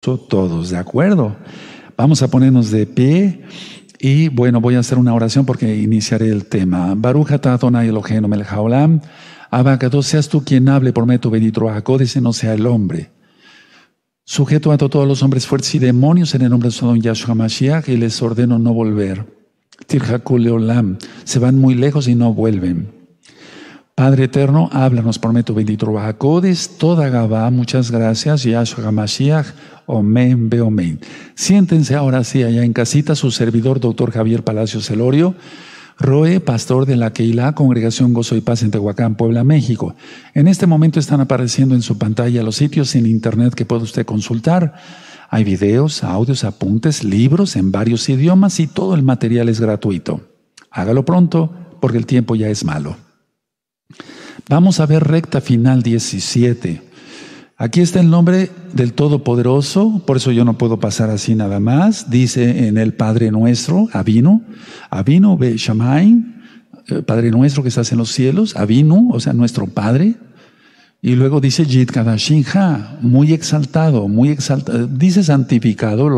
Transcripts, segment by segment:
todos, ¿de acuerdo? Vamos a ponernos de pie y bueno, voy a hacer una oración porque iniciaré el tema. Baruch Adonai Eloheinu melech haolam. Abacados, seas tú quien hable por medio de dice no sea el hombre. Sujeto a todos los hombres fuertes y demonios en el nombre de su don Yahshua Mashiach y les ordeno no volver. Tirjakul Leolam, se van muy lejos y no vuelven. Padre eterno, háblanos por medio bendito Bajacodes, toda Gabá, muchas gracias, Yahshua HaMashiach, Omen, Beomen. Siéntense ahora sí allá en casita, su servidor, doctor Javier Palacio Celorio, Roe, pastor de la Keilah, Congregación Gozo y Paz en Tehuacán, Puebla, México. En este momento están apareciendo en su pantalla los sitios en internet que puede usted consultar. Hay videos, audios, apuntes, libros en varios idiomas y todo el material es gratuito. Hágalo pronto porque el tiempo ya es malo. Vamos a ver recta final 17. Aquí está el nombre del Todopoderoso, por eso yo no puedo pasar así nada más. Dice en el Padre Nuestro, Avino, Avino Be eh, Padre Nuestro que estás en los cielos, Avinu, o sea, nuestro Padre. Y luego dice Yit Kadashinha, muy exaltado, muy exaltado, dice santificado,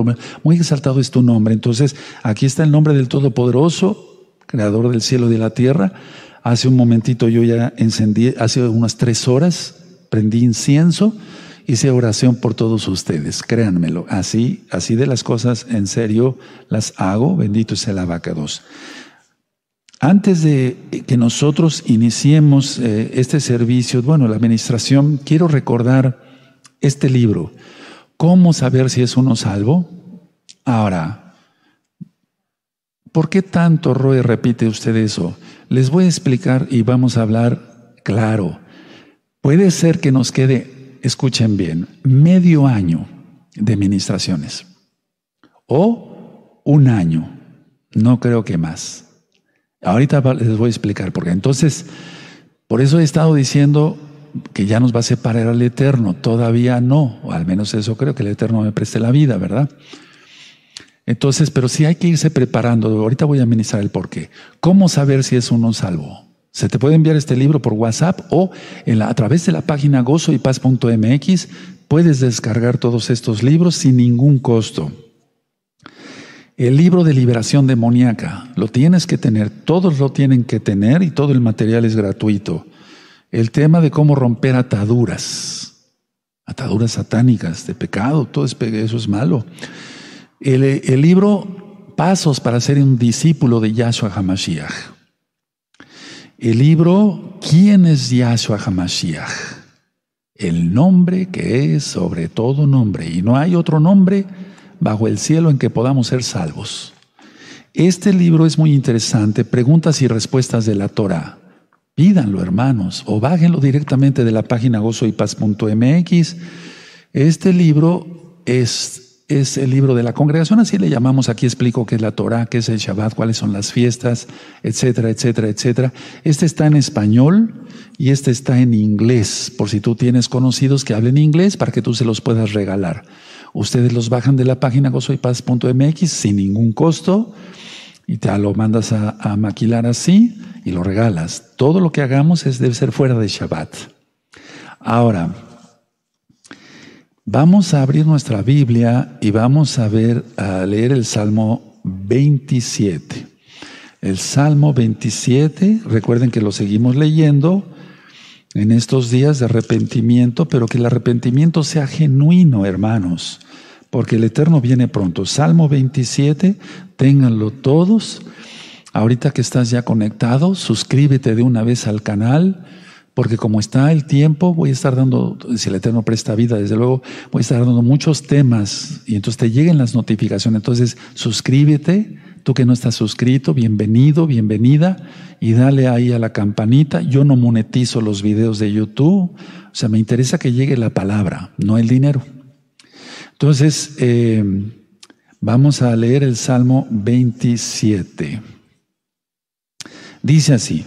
muy exaltado es tu nombre. Entonces, aquí está el nombre del Todopoderoso, creador del cielo y de la tierra. Hace un momentito yo ya encendí, hace unas tres horas, prendí incienso, hice oración por todos ustedes, créanmelo, así, así de las cosas en serio las hago, bendito sea el abacados. Antes de que nosotros iniciemos eh, este servicio, bueno, la administración, quiero recordar este libro, ¿Cómo saber si es uno salvo? Ahora, ¿por qué tanto, Roy, repite usted eso? Les voy a explicar y vamos a hablar claro. Puede ser que nos quede, escuchen bien, medio año de ministraciones o un año, no creo que más. Ahorita les voy a explicar por qué. Entonces, por eso he estado diciendo que ya nos va a separar al Eterno. Todavía no, o al menos eso creo que el Eterno me preste la vida, ¿verdad? Entonces, pero sí hay que irse preparando. Ahorita voy a ministrar el por qué. ¿Cómo saber si es uno salvo? Se te puede enviar este libro por WhatsApp o a través de la página gozoypaz.mx puedes descargar todos estos libros sin ningún costo. El libro de liberación demoníaca lo tienes que tener, todos lo tienen que tener y todo el material es gratuito. El tema de cómo romper ataduras, ataduras satánicas de pecado, todo eso es malo. El, el libro Pasos para ser un discípulo de Yahshua HaMashiach. El libro ¿Quién es Yahshua HaMashiach? El nombre que es sobre todo nombre y no hay otro nombre bajo el cielo en que podamos ser salvos. Este libro es muy interesante, preguntas y respuestas de la Torah. Pídanlo, hermanos, o bájenlo directamente de la página gozoypaz.mx. Este libro es es el libro de la congregación, así le llamamos, aquí explico qué es la Torah, qué es el Shabbat, cuáles son las fiestas, etcétera, etcétera, etcétera. Este está en español y este está en inglés, por si tú tienes conocidos que hablen inglés para que tú se los puedas regalar. Ustedes los bajan de la página gozoypaz.mx sin ningún costo y te lo mandas a, maquilar así y lo regalas. Todo lo que hagamos es, debe ser fuera de Shabbat. Ahora, Vamos a abrir nuestra Biblia y vamos a ver, a leer el Salmo 27. El Salmo 27, recuerden que lo seguimos leyendo en estos días de arrepentimiento, pero que el arrepentimiento sea genuino, hermanos, porque el Eterno viene pronto. Salmo 27, ténganlo todos. Ahorita que estás ya conectado, suscríbete de una vez al canal porque como está el tiempo, voy a estar dando, si el Eterno presta vida, desde luego, voy a estar dando muchos temas y entonces te lleguen las notificaciones. Entonces, suscríbete, tú que no estás suscrito, bienvenido, bienvenida, y dale ahí a la campanita. Yo no monetizo los videos de YouTube, o sea, me interesa que llegue la palabra, no el dinero. Entonces, eh, vamos a leer el Salmo 27. Dice así.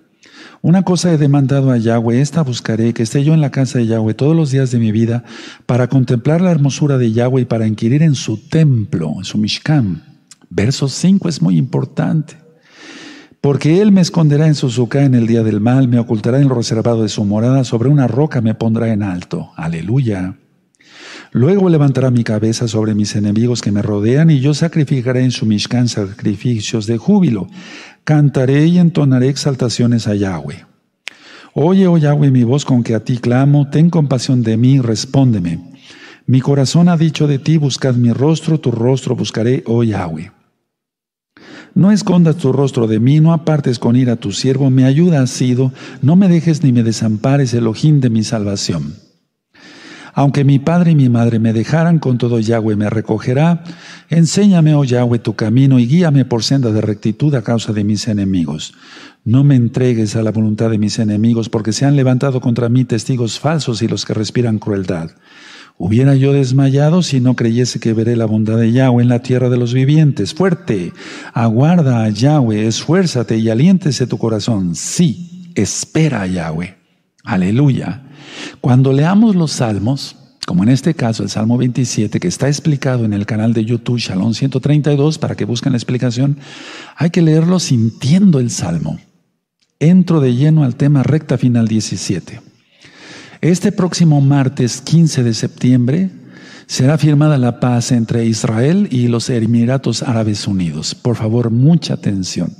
Una cosa he demandado a Yahweh, esta buscaré, que esté yo en la casa de Yahweh todos los días de mi vida, para contemplar la hermosura de Yahweh y para inquirir en su templo, en su Mishkan. Verso 5 es muy importante. Porque Él me esconderá en su suca en el día del mal, me ocultará en lo reservado de su morada, sobre una roca me pondrá en alto. Aleluya. Luego levantará mi cabeza sobre mis enemigos que me rodean y yo sacrificaré en su Mishkan sacrificios de júbilo. Cantaré y entonaré exaltaciones a Yahweh. Oye, oh Yahweh, mi voz con que a ti clamo, ten compasión de mí, respóndeme. Mi corazón ha dicho de ti, buscad mi rostro, tu rostro buscaré, oh Yahweh. No escondas tu rostro de mí, no apartes con ira a tu siervo, mi ayuda has sido, no me dejes ni me desampares, el ojín de mi salvación. Aunque mi padre y mi madre me dejaran, con todo Yahweh me recogerá. Enséñame, oh Yahweh, tu camino y guíame por senda de rectitud a causa de mis enemigos. No me entregues a la voluntad de mis enemigos, porque se han levantado contra mí testigos falsos y los que respiran crueldad. Hubiera yo desmayado si no creyese que veré la bondad de Yahweh en la tierra de los vivientes. Fuerte, aguarda a Yahweh, esfuérzate y aliéntese tu corazón. Sí, espera a Yahweh. Aleluya. Cuando leamos los salmos, como en este caso el Salmo 27, que está explicado en el canal de YouTube Shalom 132, para que busquen la explicación, hay que leerlo sintiendo el Salmo. Entro de lleno al tema recta final 17. Este próximo martes 15 de septiembre será firmada la paz entre Israel y los Emiratos Árabes Unidos. Por favor, mucha atención.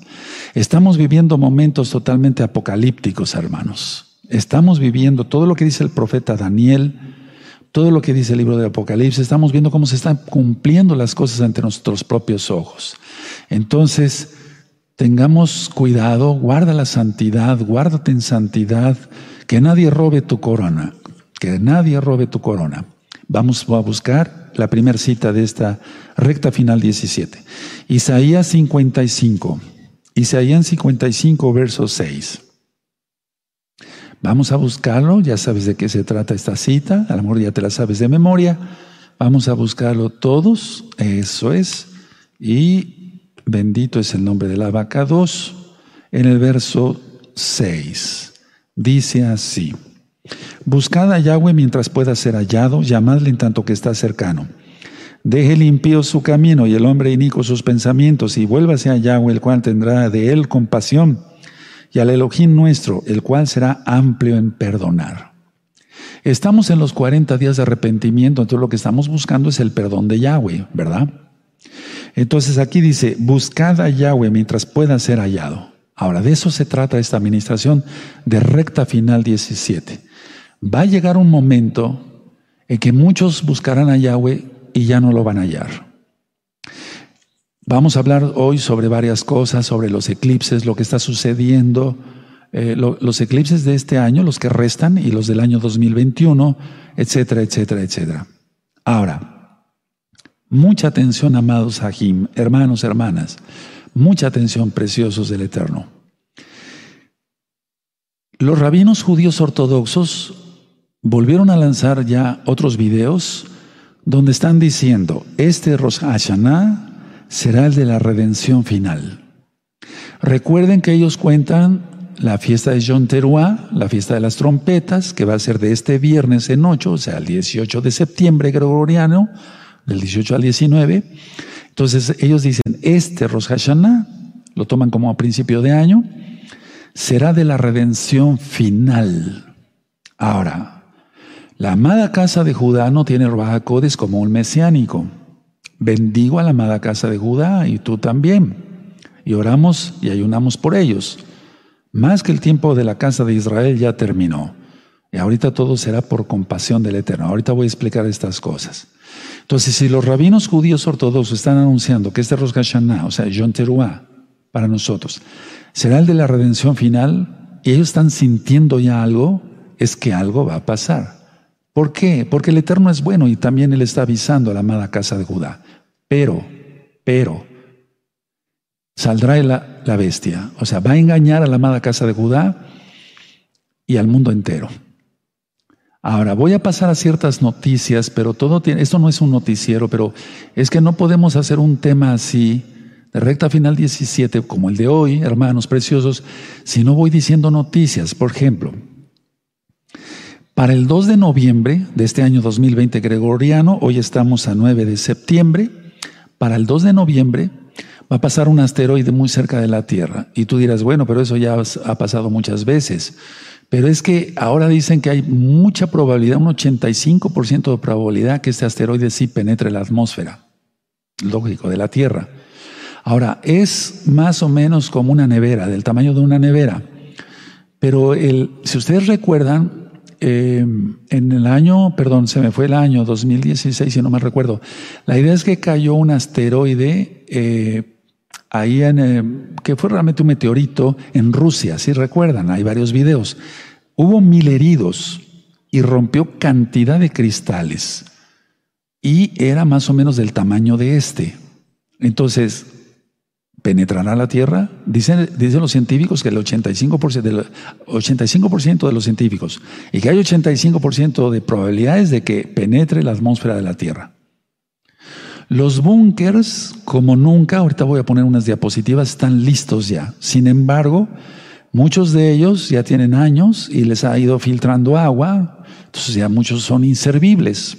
Estamos viviendo momentos totalmente apocalípticos, hermanos. Estamos viviendo todo lo que dice el profeta Daniel, todo lo que dice el libro del Apocalipsis, estamos viendo cómo se están cumpliendo las cosas ante nuestros propios ojos. Entonces, tengamos cuidado, guarda la santidad, guárdate en santidad, que nadie robe tu corona, que nadie robe tu corona. Vamos a buscar la primera cita de esta recta final 17. Isaías 55. Isaías 55, verso 6. Vamos a buscarlo, ya sabes de qué se trata esta cita, a lo mejor ya te la sabes de memoria. Vamos a buscarlo todos, eso es. Y bendito es el nombre de la vaca 2, en el verso 6. Dice así, Buscad a Yahweh mientras pueda ser hallado, llamadle en tanto que está cercano. Deje limpio su camino y el hombre inico sus pensamientos y vuélvase a Yahweh, el cual tendrá de él compasión y al Elohim nuestro, el cual será amplio en perdonar. Estamos en los 40 días de arrepentimiento, entonces lo que estamos buscando es el perdón de Yahweh, ¿verdad? Entonces aquí dice, buscad a Yahweh mientras pueda ser hallado. Ahora, de eso se trata esta administración de recta final 17. Va a llegar un momento en que muchos buscarán a Yahweh y ya no lo van a hallar. Vamos a hablar hoy sobre varias cosas, sobre los eclipses, lo que está sucediendo, eh, los eclipses de este año, los que restan, y los del año 2021, etcétera, etcétera, etcétera. Ahora, mucha atención, amados Ajim, hermanos, hermanas, mucha atención, preciosos del Eterno. Los rabinos judíos ortodoxos volvieron a lanzar ya otros videos donde están diciendo, este Rosh Hashanah será el de la redención final. Recuerden que ellos cuentan la fiesta de John Teruá, la fiesta de las trompetas, que va a ser de este viernes en 8, o sea, el 18 de septiembre gregoriano, del 18 al 19. Entonces ellos dicen, este Rosh Hashanah, lo toman como a principio de año, será de la redención final. Ahora, la amada casa de Judá no tiene Codes como un mesiánico. Bendigo a la amada casa de Judá y tú también. Y oramos y ayunamos por ellos. Más que el tiempo de la casa de Israel ya terminó. Y ahorita todo será por compasión del Eterno. Ahorita voy a explicar estas cosas. Entonces, si los rabinos judíos ortodoxos están anunciando que este Rosh Hashanah, o sea, Yom Teruah, para nosotros, será el de la redención final, y ellos están sintiendo ya algo, es que algo va a pasar. ¿Por qué? Porque el Eterno es bueno y también Él está avisando a la amada casa de Judá. Pero, pero, saldrá la, la bestia. O sea, va a engañar a la amada casa de Judá y al mundo entero. Ahora, voy a pasar a ciertas noticias, pero todo tiene, esto no es un noticiero, pero es que no podemos hacer un tema así de recta final 17, como el de hoy, hermanos preciosos, si no voy diciendo noticias, por ejemplo, para el 2 de noviembre de este año 2020 gregoriano, hoy estamos a 9 de septiembre, para el 2 de noviembre va a pasar un asteroide muy cerca de la Tierra. Y tú dirás, bueno, pero eso ya ha pasado muchas veces. Pero es que ahora dicen que hay mucha probabilidad, un 85% de probabilidad que este asteroide sí penetre la atmósfera, lógico, de la Tierra. Ahora, es más o menos como una nevera, del tamaño de una nevera. Pero el, si ustedes recuerdan, eh, en el año, perdón, se me fue el año 2016, si no me recuerdo, la idea es que cayó un asteroide eh, ahí en, eh, que fue realmente un meteorito en Rusia, si recuerdan, hay varios videos. Hubo mil heridos y rompió cantidad de cristales y era más o menos del tamaño de este. Entonces, ¿penetrará la Tierra? Dicen, dicen los científicos que el 85%, del, 85 de los científicos y que hay 85% de probabilidades de que penetre la atmósfera de la Tierra. Los búnkers, como nunca, ahorita voy a poner unas diapositivas, están listos ya. Sin embargo, muchos de ellos ya tienen años y les ha ido filtrando agua, entonces ya muchos son inservibles.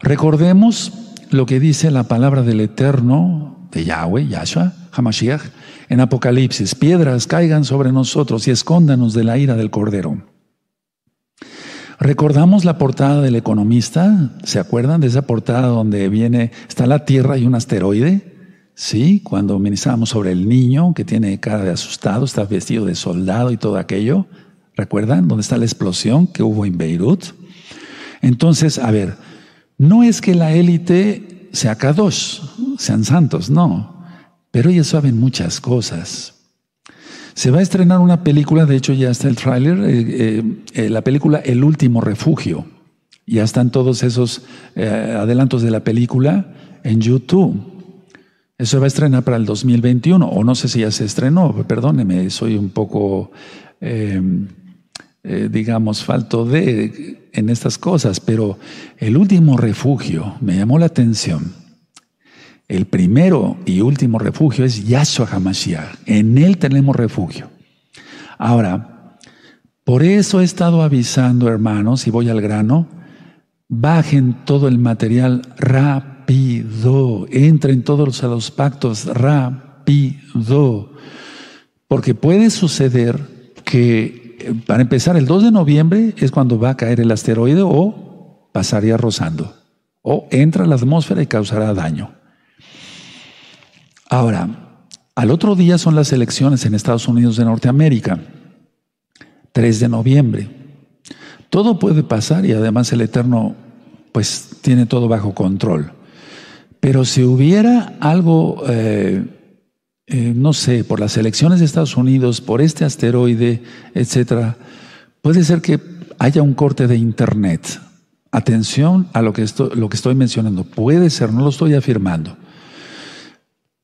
Recordemos lo que dice la palabra del Eterno, de Yahweh, Yahshua, Hamashiach, en Apocalipsis, piedras caigan sobre nosotros y escóndanos de la ira del Cordero. Recordamos la portada del economista, ¿se acuerdan de esa portada donde viene, está la Tierra y un asteroide? Sí, cuando ministramos sobre el niño que tiene cara de asustado, está vestido de soldado y todo aquello. ¿Recuerdan dónde está la explosión que hubo en Beirut? Entonces, a ver, no es que la élite sea Kadosh, sean santos, no, pero ellos saben muchas cosas. Se va a estrenar una película, de hecho ya está el tráiler, eh, eh, eh, la película El último refugio. Ya están todos esos adelantos de la película en YouTube. Eso va a estrenar para el 2021, o no sé si ya se estrenó, perdóneme, soy un poco, digamos, falto de en estas cosas, pero el último refugio me llamó la atención. El primero y último refugio es Yahshua HaMashiach. En Él tenemos refugio. Ahora, por eso he estado avisando, hermanos, y voy al grano, bajen todo el material rápido, entren todos a los pactos rápido, porque puede suceder que, para empezar, el 2 de noviembre es cuando va a caer el asteroide o pasaría rozando, o entra a la atmósfera y causará daño. Ahora, al otro día son las elecciones en Estados Unidos de Norteamérica, 3 de noviembre. Todo puede pasar y además el Eterno pues tiene todo bajo control. Pero si hubiera algo, eh, eh, no sé, por las elecciones de Estados Unidos, por este asteroide, etcétera, puede ser que haya un corte de Internet. Atención a lo que, lo que estoy mencionando. Puede ser, no lo estoy afirmando.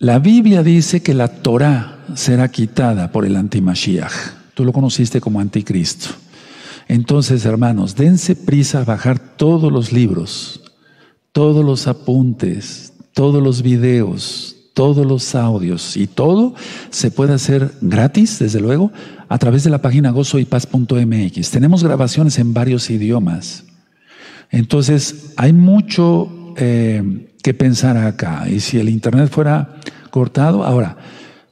La Biblia dice que la Torah será quitada por el antimashiach. Tú lo conociste como anticristo. Entonces, hermanos, dense prisa a bajar todos los libros, todos los apuntes, todos los videos, todos los audios y todo se puede hacer gratis, desde luego, a través de la página gozoypaz.mx. Tenemos grabaciones en varios idiomas. Entonces, hay mucho eh, que pensar acá. Y si el Internet fuera cortado, ahora,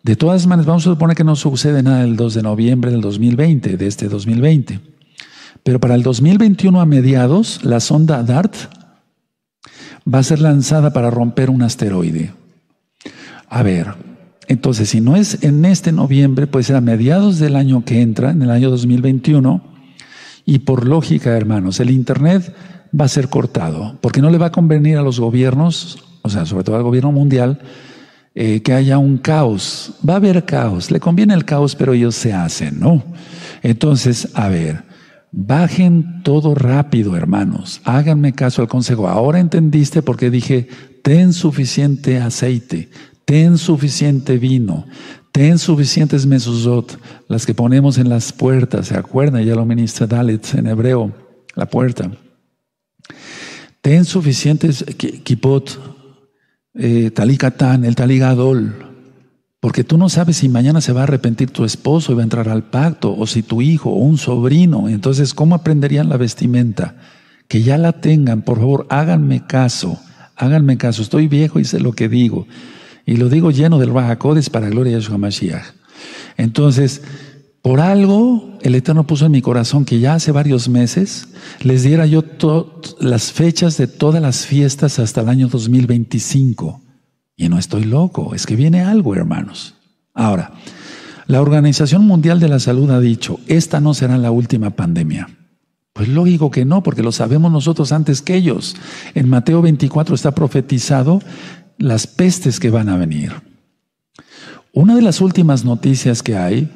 de todas maneras, vamos a suponer que no sucede nada el 2 de noviembre del 2020, de este 2020. Pero para el 2021 a mediados, la sonda DART va a ser lanzada para romper un asteroide. A ver, entonces si no es en este noviembre, puede ser a mediados del año que entra, en el año 2021. Y por lógica, hermanos, el Internet va a ser cortado, porque no le va a convenir a los gobiernos, o sea, sobre todo al gobierno mundial, eh, que haya un caos. Va a haber caos, le conviene el caos, pero ellos se hacen, ¿no? Entonces, a ver, bajen todo rápido, hermanos, háganme caso al consejo. Ahora entendiste por qué dije, ten suficiente aceite, ten suficiente vino, ten suficientes mesuzot, las que ponemos en las puertas, ¿se acuerdan? Ya lo ministra Dalit en hebreo, la puerta. Ten suficientes kipot, eh, talicatán, el taligadol, porque tú no sabes si mañana se va a arrepentir tu esposo y va a entrar al pacto, o si tu hijo o un sobrino. Entonces, ¿cómo aprenderían la vestimenta? Que ya la tengan, por favor, háganme caso, háganme caso. Estoy viejo y sé lo que digo. Y lo digo lleno del Bajacodes para gloria de Yahshua Mashiach. Entonces, por algo el Eterno puso en mi corazón que ya hace varios meses les diera yo las fechas de todas las fiestas hasta el año 2025. Y no estoy loco, es que viene algo, hermanos. Ahora, la Organización Mundial de la Salud ha dicho, esta no será la última pandemia. Pues lógico que no, porque lo sabemos nosotros antes que ellos. En Mateo 24 está profetizado las pestes que van a venir. Una de las últimas noticias que hay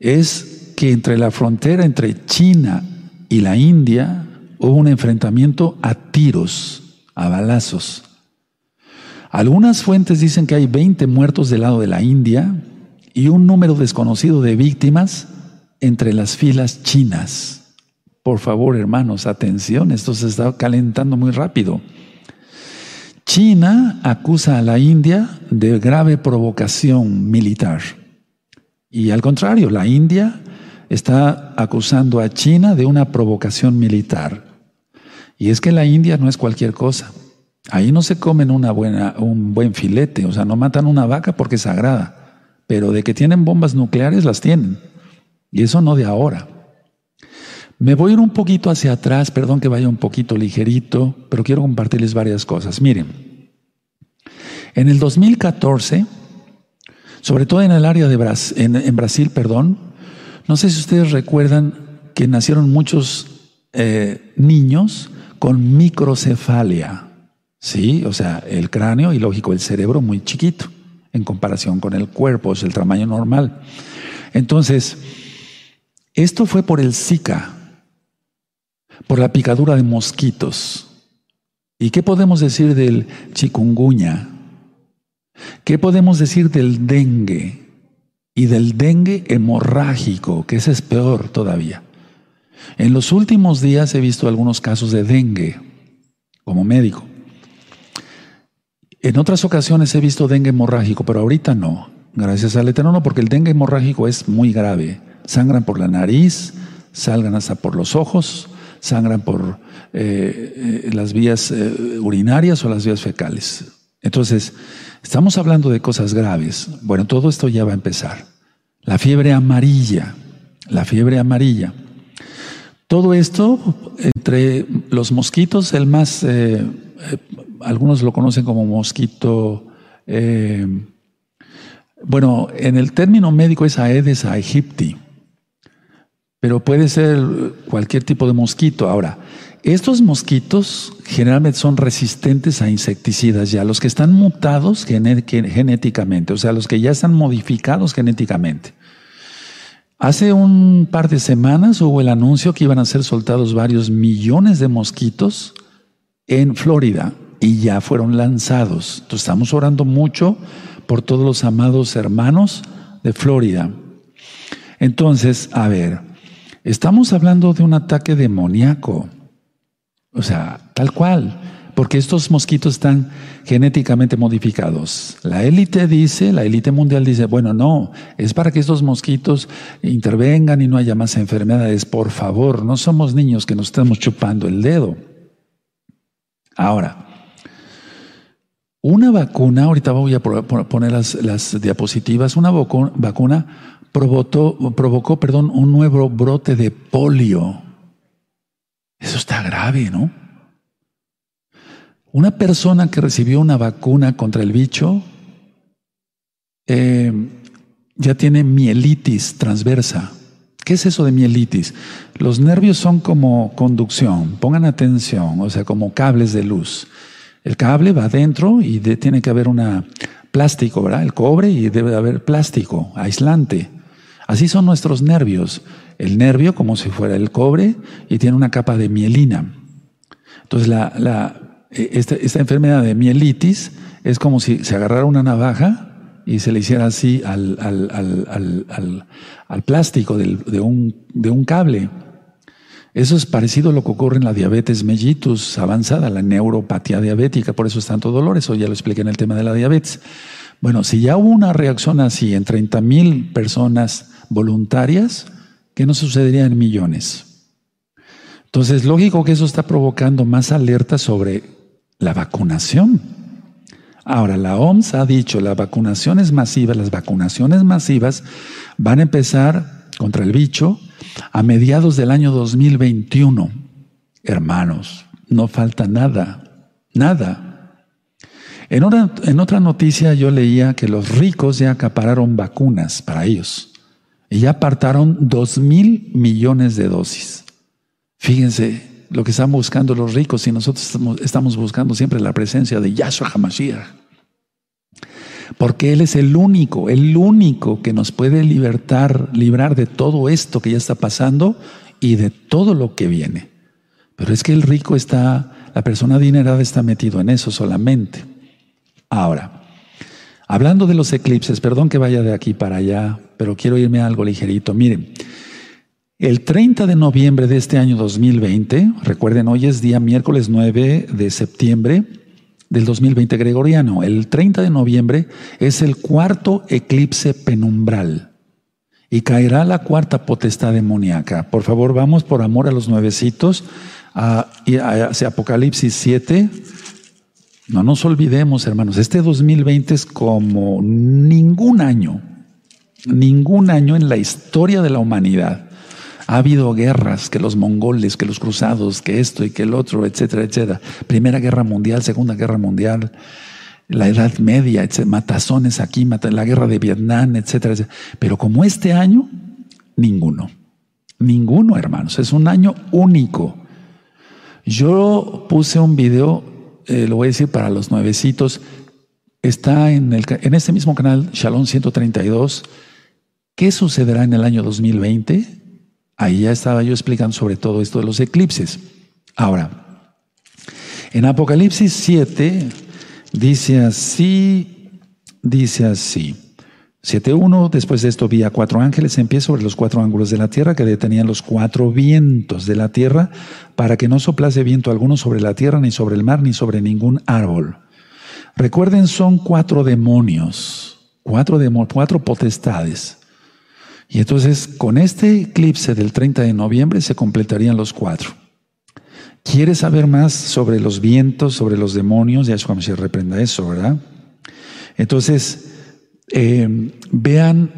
es que entre la frontera entre China y la India hubo un enfrentamiento a tiros, a balazos. Algunas fuentes dicen que hay 20 muertos del lado de la India y un número desconocido de víctimas entre las filas chinas. Por favor, hermanos, atención, esto se está calentando muy rápido. China acusa a la India de grave provocación militar. Y al contrario, la India está acusando a China de una provocación militar. Y es que la India no es cualquier cosa. Ahí no se comen una buena, un buen filete, o sea, no matan una vaca porque es sagrada, pero de que tienen bombas nucleares las tienen. Y eso no de ahora. Me voy a ir un poquito hacia atrás, perdón que vaya un poquito ligerito, pero quiero compartirles varias cosas. Miren, en el 2014, sobre todo en el área de en, Brasil, perdón, no sé si ustedes recuerdan que nacieron muchos eh, niños con microcefalia. Sí, o sea, el cráneo y lógico, el cerebro muy chiquito en comparación con el cuerpo, es el tamaño normal. Entonces, esto fue por el Zika, por la picadura de mosquitos. ¿Y qué podemos decir del chikungunya? ¿Qué podemos decir del dengue? Y del dengue hemorrágico, que ese es peor todavía. En los últimos días he visto algunos casos de dengue como médico. En otras ocasiones he visto dengue hemorrágico, pero ahorita no. Gracias al Eterno, porque el dengue hemorrágico es muy grave. Sangran por la nariz, salgan hasta por los ojos, sangran por eh, eh, las vías eh, urinarias o las vías fecales. Entonces, estamos hablando de cosas graves. Bueno, todo esto ya va a empezar. La fiebre amarilla, la fiebre amarilla. Todo esto entre los mosquitos, el más algunos lo conocen como mosquito. Eh, bueno, en el término médico es Aedes aegypti, pero puede ser cualquier tipo de mosquito. Ahora, estos mosquitos generalmente son resistentes a insecticidas ya, los que están mutados genéticamente, o sea, los que ya están modificados genéticamente. Hace un par de semanas hubo el anuncio que iban a ser soltados varios millones de mosquitos en Florida y ya fueron lanzados. Entonces estamos orando mucho por todos los amados hermanos de Florida. Entonces, a ver, estamos hablando de un ataque demoníaco. O sea, tal cual, porque estos mosquitos están genéticamente modificados. La élite dice, la élite mundial dice, bueno, no, es para que estos mosquitos intervengan y no haya más enfermedades. Por favor, no somos niños que nos estamos chupando el dedo. Ahora, una vacuna, ahorita voy a poner las, diapositivas, una vacuna provocó, provocó perdón, un nuevo brote de polio. Eso está grave, ¿no? Una persona que recibió una vacuna contra el bicho eh, ya tiene mielitis transversa. ¿Qué es eso de mielitis? Los nervios son como conducción, pongan atención, o sea, como cables de luz. El cable va adentro y tiene que haber una plástico, ¿verdad? El cobre y debe haber plástico, aislante. Así son nuestros nervios. El nervio como si fuera el cobre y tiene una capa de mielina. Entonces la, e, esta, enfermedad de mielitis es como si se agarrara una navaja y se le hiciera así al, al, plástico de, un, de un cable. Eso es parecido a lo que ocurre en la diabetes mellitus avanzada, la neuropatía diabética, por eso es tanto dolor, eso ya lo expliqué en el tema de la diabetes. Bueno, si ya hubo una reacción así en 30 mil personas voluntarias, ¿qué no sucedería en millones? Entonces, lógico que eso está provocando más alerta sobre la vacunación. Ahora, la OMS ha dicho, las vacunaciones masivas, las vacunaciones masivas van a empezar contra el bicho a mediados del año 2021. Hermanos, no falta nada, nada. En, en otra noticia yo leía que los ricos ya acapararon vacunas para ellos y ya apartaron dos mil millones de dosis. Fíjense lo que están buscando los ricos y nosotros estamos, buscando siempre la presencia de Yahshua HaMashiach. Porque Él es el único, el único que nos puede libertar, librar de todo esto que ya está pasando y de todo lo que viene. Pero es que el rico está, la persona adinerada está metido en eso solamente. Ahora, hablando de los eclipses, perdón que vaya de aquí para allá, pero quiero irme a algo ligerito. Miren, el 30 de noviembre de este año 2020, recuerden, hoy es día miércoles 9 de septiembre del 2020 gregoriano. El 30 de noviembre es el cuarto eclipse penumbral y caerá la cuarta potestad demoníaca. Por favor, vamos por amor a los nuevecitos a, hacia Apocalipsis 7, no nos olvidemos, hermanos, este 2020 es como ningún año, ningún año en la historia de la humanidad. Ha habido guerras, que los mongoles, que los cruzados, que esto y que el otro, etcétera, etcétera. Primera guerra mundial, segunda guerra mundial, la Edad Media, etcétera, matazones aquí, la guerra de Vietnam, etcétera, etcétera. Pero como este año, ninguno. Ninguno, hermanos. Es un año único. Yo puse un video eh, lo voy a decir para los nuevecitos, está en, el, en este mismo canal, Shalom 132. ¿Qué sucederá en el año 2020? Ahí ya estaba yo explicando sobre todo esto de los eclipses. Ahora, en Apocalipsis 7 dice así, dice así. 7.1, después de esto vi a cuatro ángeles en pie sobre los cuatro ángulos de la tierra que detenían los cuatro vientos de la tierra para que no soplase viento alguno sobre la tierra, ni sobre el mar, ni sobre ningún árbol. Recuerden, son cuatro demonios, cuatro, demonios, cuatro potestades. Y entonces, con este eclipse del 30 de noviembre se completarían los cuatro. ¿Quieres saber más sobre los vientos, sobre los demonios? Ya es cuando se reprenda eso, ¿verdad? Entonces, eh, vean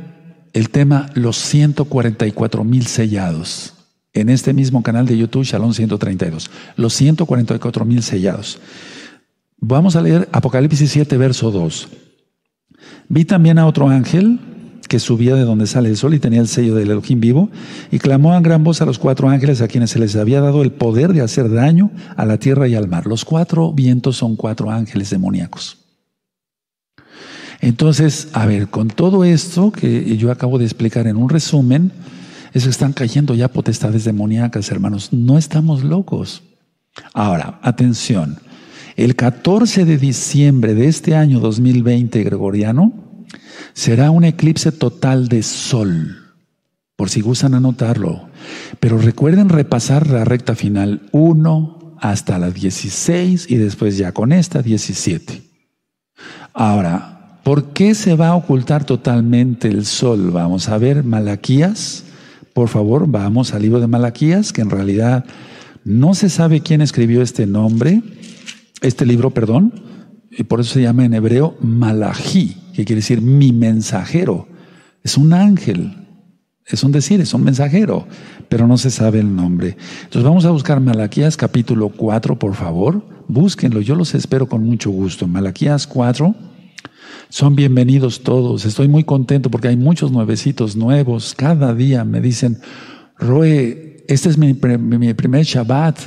el tema Los 144 mil sellados. En este mismo canal de YouTube, Shalom 132. Los 144 mil sellados. Vamos a leer Apocalipsis 7, verso 2. Vi también a otro ángel que subía de donde sale el sol y tenía el sello del Elohim vivo, y clamó a gran voz a los cuatro ángeles a quienes se les había dado el poder de hacer daño a la tierra y al mar. Los cuatro vientos son cuatro ángeles demoníacos. Entonces, a ver, con todo esto que yo acabo de explicar en un resumen, es que están cayendo ya potestades demoníacas, hermanos. No estamos locos. Ahora, atención. El 14 de diciembre de este año 2020 gregoriano será un eclipse total de sol, por si gustan anotarlo. Pero recuerden repasar la recta final 1 hasta la 16 y después ya con esta 17. Ahora, ¿Por qué se va a ocultar totalmente el sol? Vamos a ver Malaquías. Por favor, vamos al libro de Malaquías, que en realidad no se sabe quién escribió este nombre, este libro, perdón, y por eso se llama en hebreo Malají, que quiere decir mi mensajero. Es un ángel, es un decir, es un mensajero, pero no se sabe el nombre. Entonces vamos a buscar Malaquías capítulo 4, por favor. Búsquenlo, yo los espero con mucho gusto. Malaquías 4. Son bienvenidos todos. Estoy muy contento porque hay muchos nuevecitos nuevos. Cada día me dicen, Roe, este es mi, primer Shabbat.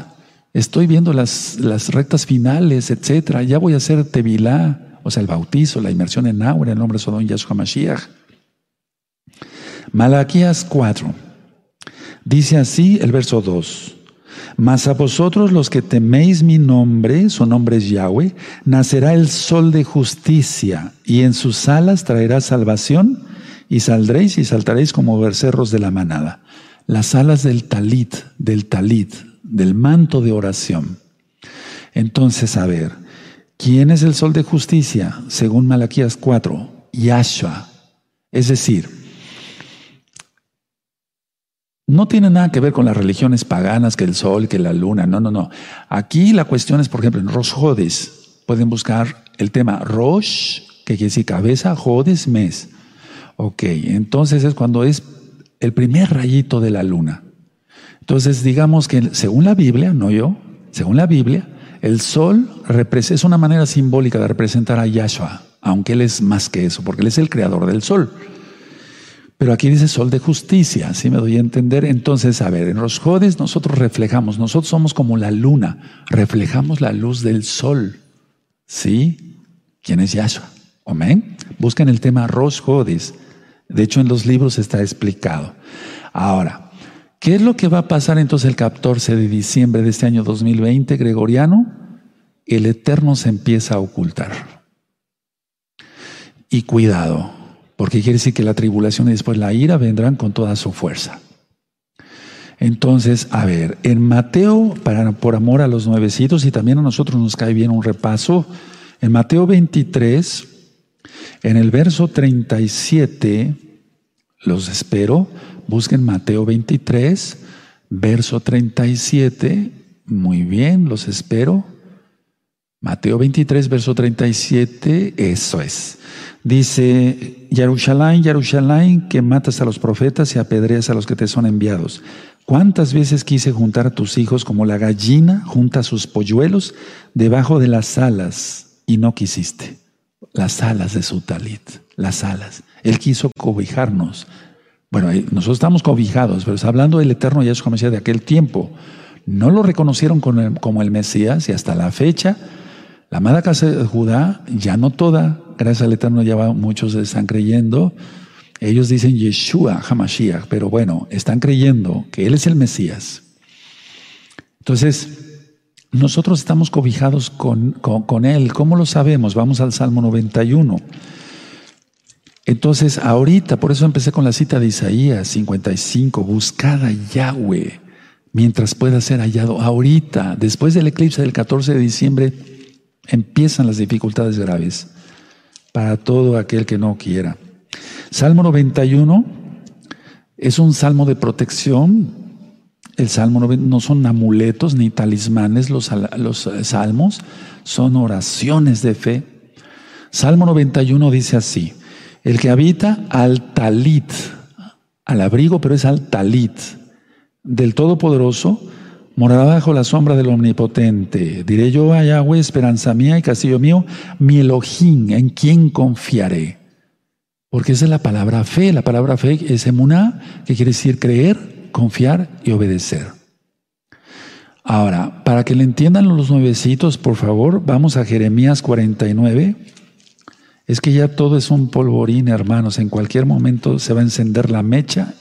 Estoy viendo las, las rectas finales, etcétera. Ya voy a hacer Tevilá, o sea, el bautizo, la inmersión en agua en el nombre de Sodom Yahshua Mashiach. Malaquías 4. Dice así el verso 2. Mas a vosotros los que teméis mi nombre, su nombre es Yahweh, nacerá el sol de justicia, y en sus alas traerá salvación, y saldréis y saltaréis como becerros de la manada. las alas del talit, del talit, del manto de oración. Entonces, a ver, ¿quién es el sol de justicia? Según Malaquías 4, Yahshua. Es decir, no tiene nada que ver con las religiones paganas, que el sol, que la luna, no, no, no. Aquí la cuestión es, por ejemplo, en Rosh Hodes, pueden buscar el tema Rosh, que quiere decir cabeza, Hodes, mes. Ok, entonces es cuando es el primer rayito de la luna. Entonces, digamos que según la Biblia, no yo, según la Biblia, el sol es una manera simbólica de representar a Yahshua, aunque él es más que eso, porque él es el creador del sol. Pero aquí dice sol de justicia, ¿sí me doy a entender? Entonces, a ver, en los jodes nosotros reflejamos, nosotros somos como la luna, reflejamos la luz del sol. ¿Sí? ¿Quién es Yahshua? Amén. Buscan el tema Rosh Jodes. De hecho, en los libros está explicado. Ahora, ¿qué es lo que va a pasar entonces el 14 de diciembre de este año 2020 gregoriano? El Eterno se empieza a ocultar. Y cuidado, porque quiere decir que la tribulación y después la ira vendrán con toda su fuerza. Entonces, a ver, en Mateo, para, por amor a los nuevecitos, y también a nosotros nos cae bien un repaso, en Mateo 23, en el verso 37, los espero, busquen Mateo 23, verso 37, muy bien, los espero. Mateo 23, verso 37, eso es. Dice, Yarushalayim, Yarushalayim, que matas a los profetas y apedreas a los que te son enviados. ¿Cuántas veces quise juntar a tus hijos como la gallina junta sus polluelos debajo de las alas y no quisiste? las alas de su talit, las alas. Él quiso cobijarnos. Bueno, nosotros estamos cobijados, pero está hablando del eterno Yahshua Mesías de aquel tiempo. No lo reconocieron como el Mesías y hasta la fecha, la amada casa de Judá, ya no toda, gracias al eterno ya muchos están creyendo. Ellos dicen Yeshua Hamashiach, pero bueno, están creyendo que Él es el Mesías. Entonces, nosotros estamos cobijados con, Él. ¿Cómo lo sabemos? Vamos al Salmo 91. Entonces, ahorita, por eso empecé con la cita de Isaías 55, buscad a Yahweh mientras pueda ser hallado. Ahorita, después del eclipse del 14 de diciembre, empiezan las dificultades graves para todo aquel que no quiera. Salmo 91 es un salmo de protección el salmo no son amuletos ni talismanes los, los salmos, son oraciones de fe. Salmo 91 dice así, el que habita al talit, al abrigo, pero es al talit del Todopoderoso, morará bajo la sombra del Omnipotente. Diré yo a Yahweh, esperanza mía y castillo mío, mi Elohim, en quien confiaré. Porque esa es la palabra fe. La palabra fe es emuná, que quiere decir creer, confiar y obedecer. Ahora, para que le entiendan los nuevecitos, por favor, vamos a Jeremías 49. Es que ya todo es un polvorín, hermanos. En cualquier momento se va a encender la mecha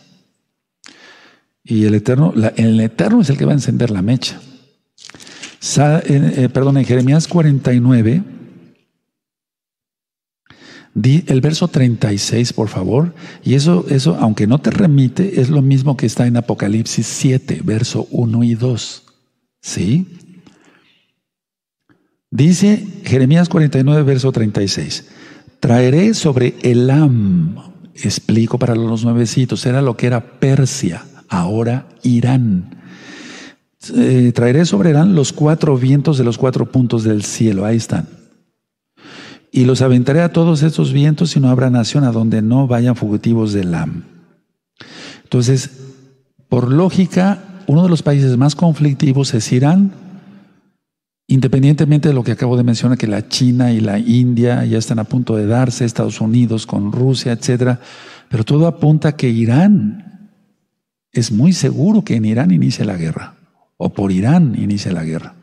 y el Eterno, el Eterno es el que va a encender la mecha. Eh, perdón, en Jeremías 49, Di el verso 36, por favor. Y eso, eso, aunque no te remite, es lo mismo que está en Apocalipsis 7, verso 1 y 2. ¿Sí? Dice Jeremías 49, verso 36. Traeré sobre Elam, explico para los nuevecitos, era lo que era Persia, ahora Irán. Eh, traeré sobre Elam los cuatro vientos de los cuatro puntos del cielo. Ahí están. Y los aventaré a todos estos vientos y no habrá nación a donde no vayan fugitivos de Lam. Entonces, por lógica, uno de los países más conflictivos es Irán, independientemente de lo que acabo de mencionar, que la China y la India ya están a punto de darse, Estados Unidos con Rusia, etcétera, pero todo apunta a que Irán es muy seguro que en Irán inicie la guerra, o por Irán inicie la guerra.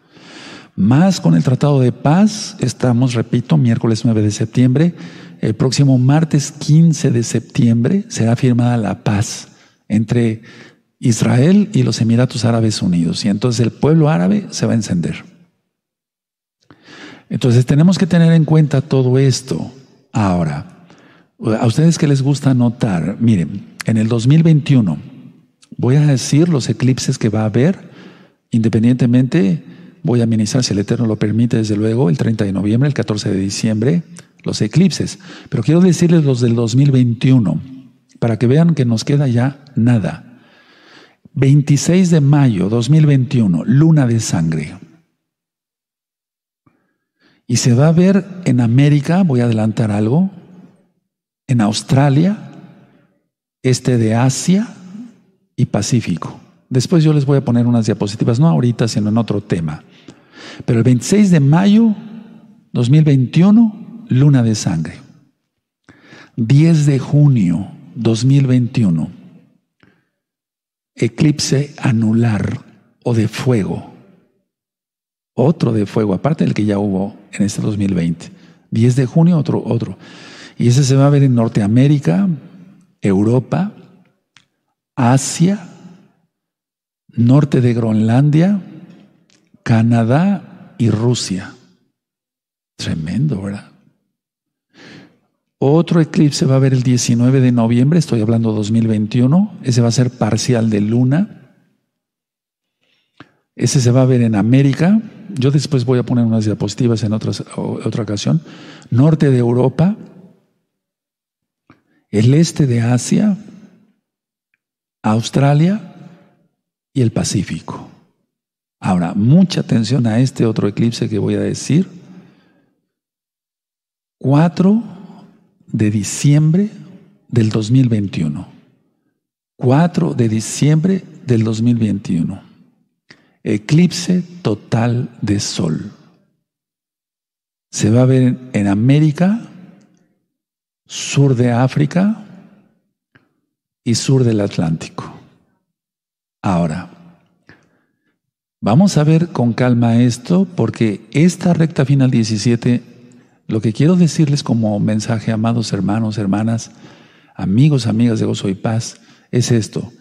Más con el Tratado de Paz, estamos, repito, miércoles 9 de septiembre. El próximo martes 15 de septiembre será firmada la paz entre Israel y los Emiratos Árabes Unidos. Y entonces el pueblo árabe se va a encender. Entonces tenemos que tener en cuenta todo esto. Ahora, a ustedes que les gusta notar, miren, en el 2021, Voy a decir los eclipses que va a haber, independientemente, voy a ministrar, si el Eterno lo permite, desde luego, el 30 de noviembre, el 14 de diciembre, los eclipses. Pero quiero decirles los del 2021, para que vean que nos queda ya nada. 26 de mayo 2021, luna de sangre. Y se va a ver en América, voy a adelantar algo, en Australia, este de Asia y Pacífico. Después yo les voy a poner unas diapositivas, no ahorita, sino en otro tema. Pero el 26 de mayo 2021, luna de sangre. 10 de junio 2021, eclipse anular o de fuego. Otro de fuego, aparte del que ya hubo en este 2020. 10 de junio, otro, otro. Y ese se va a ver en Norteamérica, Europa, Asia, norte de Groenlandia, Canadá y Rusia. Tremendo, ¿verdad? Otro eclipse va a haber el 19 de noviembre, estoy hablando 2021, ese va a ser parcial de luna. Ese se va a ver en América, yo después voy a poner unas diapositivas en otra ocasión. Norte de Europa, el este de Asia, Australia y el Pacífico. Ahora, mucha atención a este otro eclipse que voy a decir. 4 de diciembre del 2021. 4 de diciembre del 2021. Eclipse total de sol. Se va a ver en América, sur de África y sur del Atlántico. Ahora, vamos a ver con calma esto porque esta recta final 17 lo que quiero decirles como mensaje, amados hermanos, hermanas, amigos, amigas de Gozo y Paz, es esto,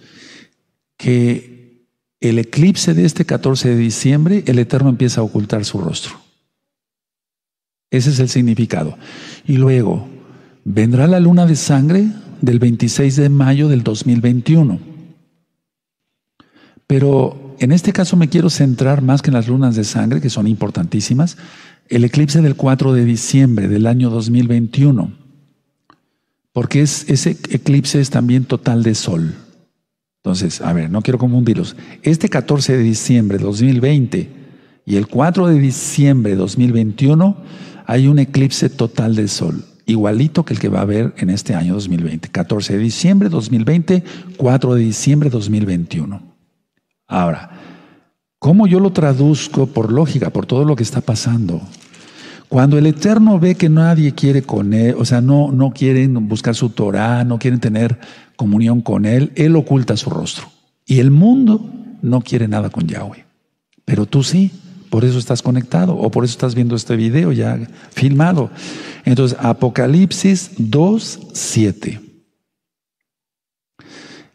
que el eclipse de este 14 de diciembre, el Eterno empieza a ocultar su rostro. Ese es el significado. Y luego, vendrá la luna de sangre del 26 de mayo del 2021. Pero en este caso me quiero centrar más que en las lunas de sangre, que son importantísimas, el eclipse del 4 de diciembre del año 2021, porque es, ese eclipse es también total de sol. Entonces, a ver, no quiero confundirlos. Este 14 de diciembre de 2020 y el 4 de diciembre de 2021 hay un eclipse total de sol, igualito que el que va a haber en este año 2020. 14 de diciembre de 2020, 4 de diciembre de 2021. Ahora, ¿cómo yo lo traduzco por lógica, por todo lo que está pasando? Cuando el Eterno ve que nadie quiere con Él, o sea, no, no quieren buscar su Torah, no quieren tener comunión con Él, Él oculta su rostro. Y el mundo no quiere nada con Yahweh. Pero tú sí, por eso estás conectado o por eso estás viendo este video ya filmado. Entonces, Apocalipsis 2, 7.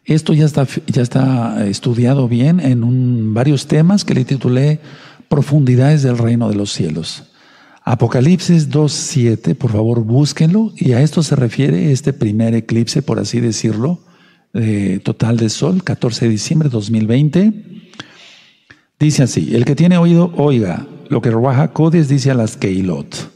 Esto ya está, ya está estudiado bien en varios temas que le titulé Profundidades del Reino de los Cielos. Apocalipsis 2.7, por favor búsquenlo, y a esto se refiere este primer eclipse, por así decirlo, total de sol, 14 de diciembre de 2020. Dice así, el que tiene oído, oiga lo que Ruaja Codes dice a las Keilot.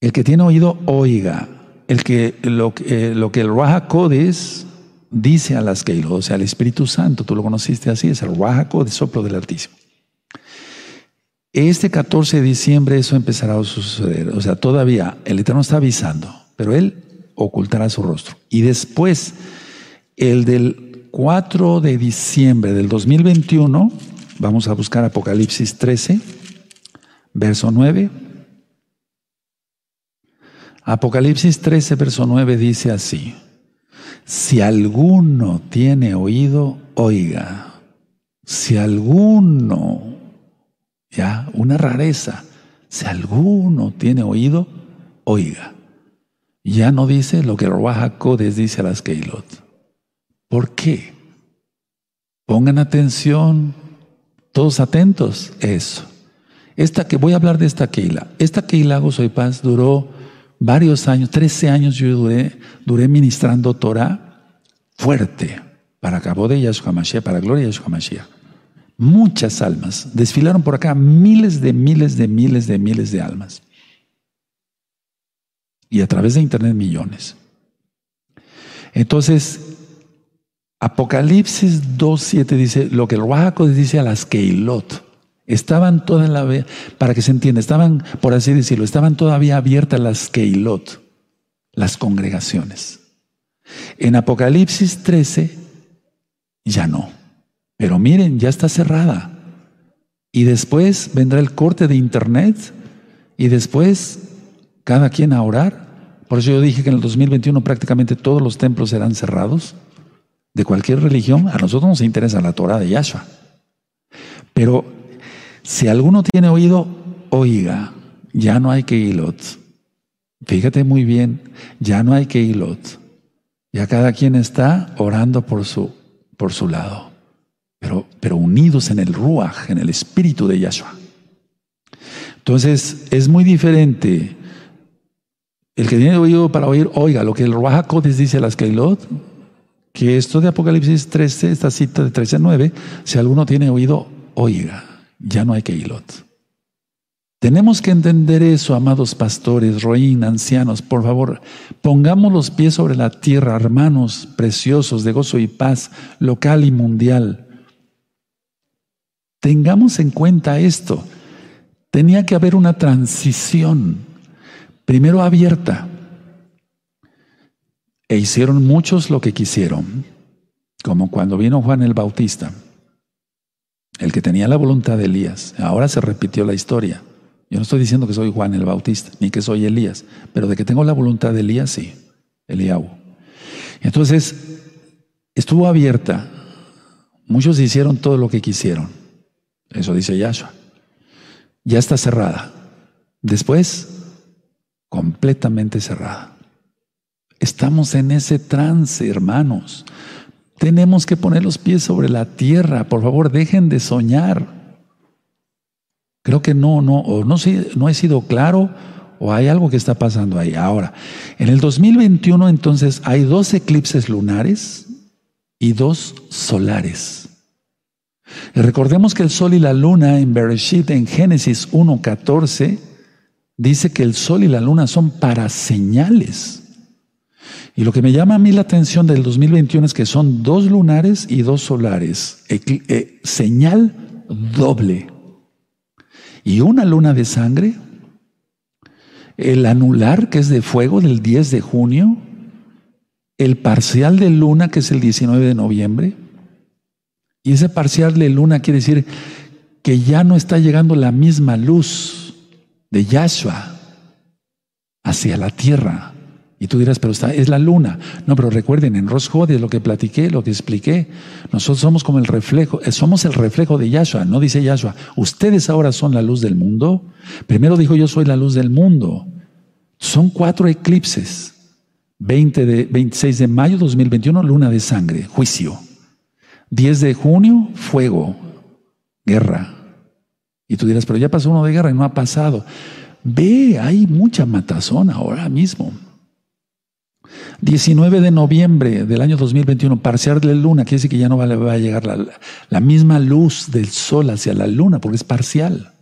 El que tiene oído, oiga el que, lo, eh, lo que el Ruaja Codes dice a las Keilot, o sea, el Espíritu Santo, tú lo conociste así, es el Ruaja Codes, soplo del Altísimo. Este 14 de diciembre eso empezará a suceder. O sea, todavía el Eterno está avisando, pero Él ocultará su rostro. Y después, el del 4 de diciembre del 2021, vamos a buscar Apocalipsis 13, verso 9. Apocalipsis 13, verso 9 dice así, si alguno tiene oído, oiga. Si alguno ya, una rareza. Si alguno tiene oído, oiga. Ya no dice lo que Ruach Codes dice a las Keilot. ¿Por qué? Pongan atención, todos atentos, eso. Esta que voy a hablar de esta Keila. Esta Keila Soy Paz duró varios años, 13 años yo duré, duré ministrando Torah fuerte. para cabo de Yahshua Mashiach, para gloria de Yahshua Mashiach. Muchas almas. Desfilaron por acá miles de miles de miles de miles de almas. Y a través de Internet millones. Entonces, Apocalipsis 2.7 dice lo que el Ruajaco dice a las Keilot. Estaban todas la para que se entienda, estaban, por así decirlo, estaban todavía abiertas las Keilot, las congregaciones. En Apocalipsis 13 ya no. Pero miren, ya está cerrada. Y después vendrá el corte de internet y después cada quien a orar. Por eso yo dije que en el 2021 prácticamente todos los templos serán cerrados de cualquier religión. A nosotros nos interesa la Torah de Yahshua. Pero si alguno tiene oído, oiga, ya no hay que. Fíjate muy bien, ya no hay que. Ya cada quien está orando por su, por su lado, pero, pero unidos en el Ruach, en el espíritu de Yahshua. Entonces, es muy diferente. El que tiene oído para oír, oiga lo que el Ruach dice a las Keilot, que esto de Apocalipsis 13, esta cita de 13 a 9, si alguno tiene oído, oiga, ya no hay Keilot. Tenemos que entender eso, amados pastores, roín, ancianos, por favor, pongamos los pies sobre la tierra, hermanos preciosos de gozo y paz, local y mundial. Tengamos en cuenta esto. Tenía que haber una transición, primero abierta, e hicieron muchos lo que quisieron, como cuando vino Juan el Bautista, el que tenía la voluntad de Elías. Ahora se repitió la historia. Yo no estoy diciendo que soy Juan el Bautista, ni que soy Elías, pero de que tengo la voluntad de Elías, sí, Eliahu. Entonces, estuvo abierta. Muchos hicieron todo lo que quisieron. Eso dice Yahshua. Ya está cerrada. Después, completamente cerrada. Estamos en ese trance, hermanos. Tenemos que poner los pies sobre la tierra. Por favor, dejen de soñar. Creo que no, no, o no, he sido claro o hay algo que está pasando ahí. Ahora, en el 2021 entonces hay dos eclipses lunares y dos solares. Recordemos que el sol y la luna en Bereshit, en Génesis 1.14, dice que el sol y la luna son para señales. Y lo que me llama a mí la atención del 2021 es que son dos lunares y dos solares. Eh, señal doble y una luna de sangre, el anular que es de fuego del 10 de junio, el parcial de luna que es el 19 de noviembre, y ese parcial de luna quiere decir que ya no está llegando la misma luz de Yahshua hacia la tierra. Y tú dirás, pero está, es la luna. No, pero recuerden, en Roshod lo que platiqué, lo que expliqué. Nosotros somos como el reflejo, eh, somos el reflejo de Yahshua. No dice Yahshua, ustedes ahora son la luz del mundo. Primero dijo, yo soy la luz del mundo. Son cuatro eclipses. 20 de, 26 de mayo 2021, luna de sangre, juicio. 10 de junio, fuego, guerra. Y tú dirás, pero ya pasó uno de guerra y no ha pasado. Ve, hay mucha matazón ahora mismo. 19 de noviembre del año 2021, parcial de luna, quiere decir que ya no va, a llegar la, la, misma luz del sol hacia la luna, porque es parcial.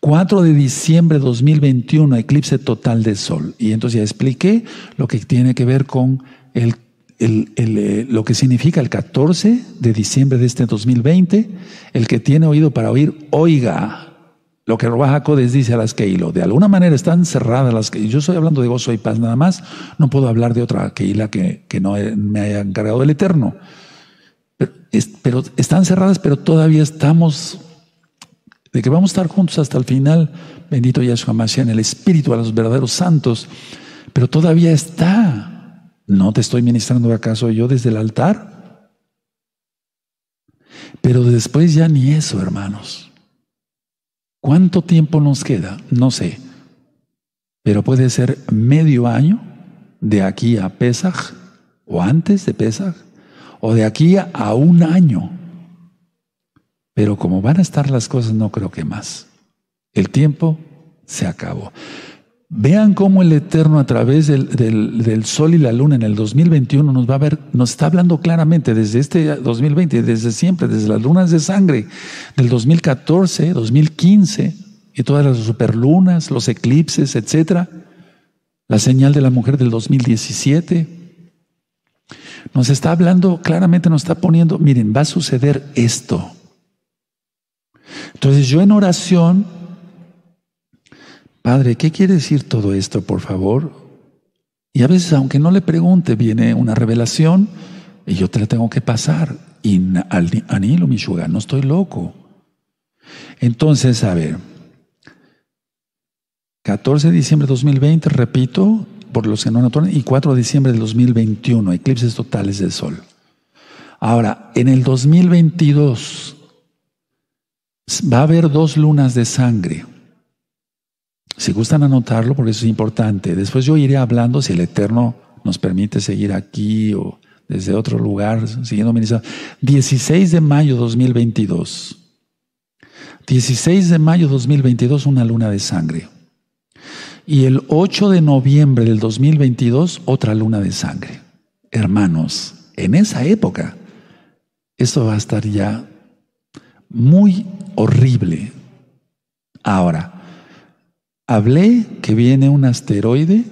4 de diciembre de 2021, eclipse total del sol. Y entonces ya expliqué lo que tiene que ver con el, el, eh, lo que significa el 14 de diciembre de este 2020. El que tiene oído para oír, oiga lo que Ruach dice a las Keilo, de alguna manera están cerradas las que Yo estoy hablando de gozo y paz nada más, no puedo hablar de otra Keila que, que no me haya encargado del Eterno. Pero, están cerradas, pero todavía estamos, de que vamos a estar juntos hasta el final, bendito Yahshua Mashiach, en el espíritu a los verdaderos santos, pero todavía está. ¿No te estoy ministrando acaso yo desde el altar? Pero después ya ni eso, hermanos. ¿Cuánto tiempo nos queda? No sé. Pero puede ser medio año de aquí a Pesach o antes de Pesach o de aquí a un año. Pero como van a estar las cosas, no creo que más. El tiempo se acabó. Vean cómo el Eterno a través del, Sol y la Luna en el 2021 nos va a ver, nos está hablando claramente desde este 2020, desde siempre, desde las lunas de sangre del 2014, 2015 y todas las superlunas, los eclipses, etcétera. La señal de la mujer del 2017. Nos está hablando claramente, nos está poniendo, miren, va a suceder esto. Entonces yo en oración Padre, ¿qué quiere decir todo esto, por favor? Y a veces, aunque no le pregunte, viene una revelación y yo te la tengo que pasar. Y anilo, Mishuga, no estoy loco. Entonces, a ver, 14 de diciembre de 2020, repito, por los que no notan, y 4 de diciembre de 2021, eclipses totales del Sol. Ahora, en el 2022 va a haber dos lunas de sangre. Si gustan anotarlo, porque eso es importante. Después yo iré hablando si el Eterno nos permite seguir aquí o desde otro lugar, siguiendo ministrando. 16 de mayo 2022. 16 de mayo 2022, una luna de sangre. Y el 8 de noviembre del 2022, otra luna de sangre. Hermanos, en esa época, esto va a estar ya muy horrible. Ahora, Hablé que viene un asteroide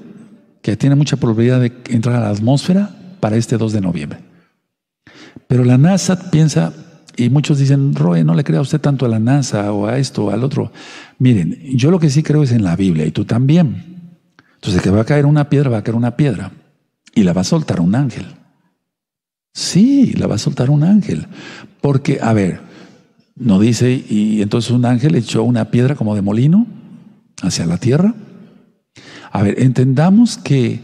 que tiene mucha probabilidad de entrar a la atmósfera para este 2 de noviembre. Pero la NASA piensa, y muchos dicen, Roe, no le crea usted tanto a la NASA o a esto o al otro. Miren, yo lo que sí creo es en la Biblia y tú también. Entonces, que va a caer una piedra, va a caer una piedra. Y la va a soltar un ángel. Sí, la va a soltar un ángel. Porque, a ver, no dice, y entonces un ángel echó una piedra como de molino hacia la Tierra. A ver, entendamos que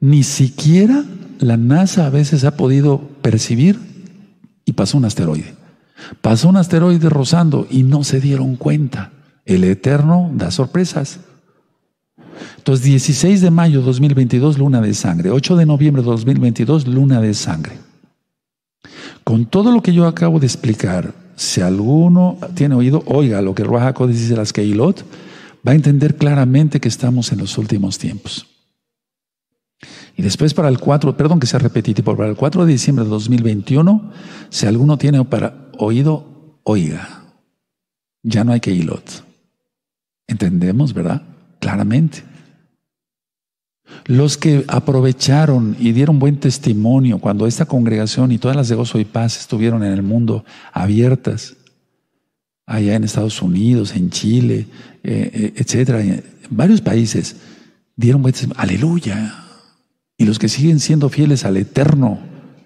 ni siquiera la NASA a veces ha podido percibir y pasó un asteroide. Pasó un asteroide rozando y no se dieron cuenta. El Eterno da sorpresas. Entonces, 16 de mayo 2022, luna de sangre. 8 de noviembre 2022, luna de sangre. Con todo lo que yo acabo de explicar, si alguno tiene oído, oiga lo que Rahaco dice de las Keilot, va a entender claramente que estamos en los últimos tiempos. Y después para el 4, perdón que sea repetitivo, para el 4 de diciembre de 2021, si alguno tiene para oído, oiga. Ya no hay que. ¿Entendemos, verdad? Claramente. Los que aprovecharon y dieron buen testimonio cuando esta congregación y todas las de gozo y paz estuvieron en el mundo abiertas, allá en Estados Unidos, en Chile, eh, eh, etcétera, en varios países, dieron aleluya. Y los que siguen siendo fieles al Eterno,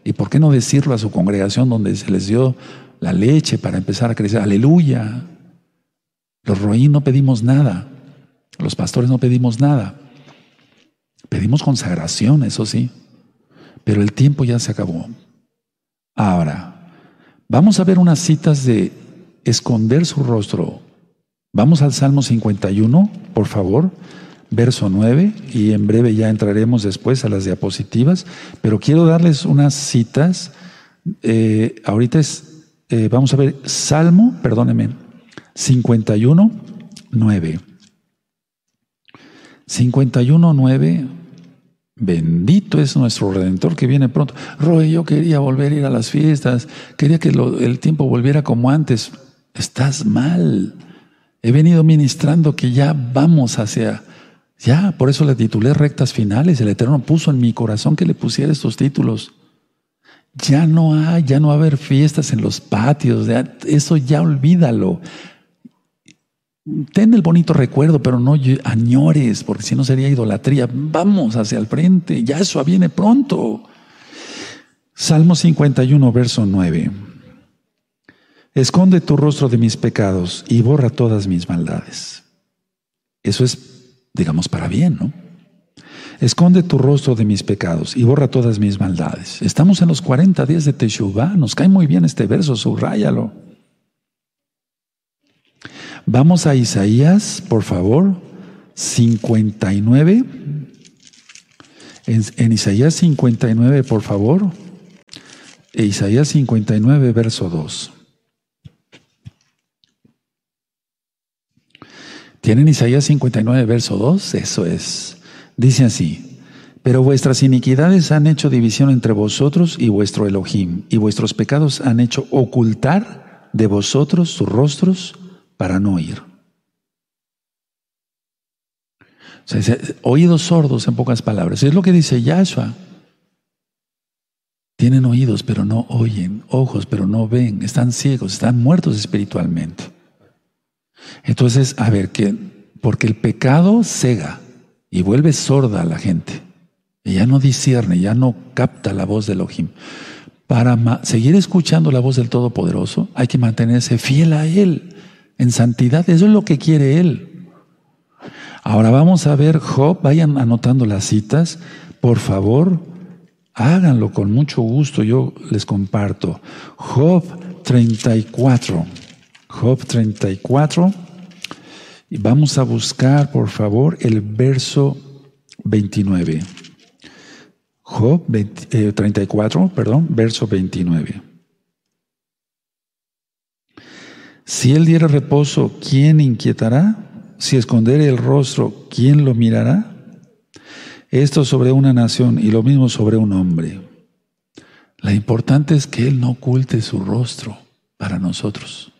y por qué no decirlo a su congregación donde se les dio la leche para empezar a crecer, aleluya. Los roí no pedimos nada, los pastores no pedimos nada, pedimos consagración, eso sí, pero el tiempo ya se acabó. Ahora, vamos a ver unas citas de esconder su rostro. Vamos al Salmo 51, por favor, verso 9, y en breve ya entraremos después a las diapositivas, pero quiero darles unas citas. Eh, ahorita es, eh, vamos a ver, Salmo, perdónenme, 51, 9. 51, 9. Bendito es nuestro Redentor que viene pronto. Roy, yo quería volver a ir a las fiestas, quería que el tiempo volviera como antes. Estás mal. He venido ministrando que ya vamos hacia, ya, por eso le titulé rectas finales. El Eterno puso en mi corazón que le pusiera estos títulos. Ya no hay, ya no va a haber fiestas en los patios, eso ya olvídalo. Ten el bonito recuerdo, pero no añores, porque si no sería idolatría. Vamos hacia el frente, ya eso viene pronto. Salmo 51, verso 9. Esconde tu rostro de mis pecados y borra todas mis maldades. Eso es, digamos, para bien, ¿no? Esconde tu rostro de mis pecados y borra todas mis maldades. Estamos en los 40 días de Teshuvah. Nos cae muy bien este verso, subráyalo. Vamos a Isaías, por favor, 59. En, en Isaías 59, por favor. E Isaías 59, verso 2. ¿Tienen Isaías 59, verso 2? Eso es. Dice así, pero vuestras iniquidades han hecho división entre vosotros y vuestro Elohim, y vuestros pecados han hecho ocultar de vosotros sus rostros para no oír. oídos sordos en pocas palabras. Es lo que dice Yahshua. Tienen oídos pero no oyen, ojos pero no ven, están ciegos, están muertos espiritualmente. Entonces, a ver, que, porque el pecado cega y vuelve sorda a la gente. Y ya no discierne, ya no capta la voz de Elohim. Para seguir escuchando la voz del Todopoderoso, hay que mantenerse fiel a Él, en santidad. Eso es lo que quiere Él. Ahora vamos a ver Job, vayan anotando las citas, por favor, háganlo con mucho gusto, yo les comparto. Job 34, Job 34, y vamos a buscar, por favor, el verso 29. Job 34, eh, perdón, verso 29. Si él diera reposo, ¿quién inquietará? Si escondere el rostro, ¿quién lo mirará? Esto sobre una nación y lo mismo sobre un hombre. La importante es que Él no oculte su rostro para nosotros.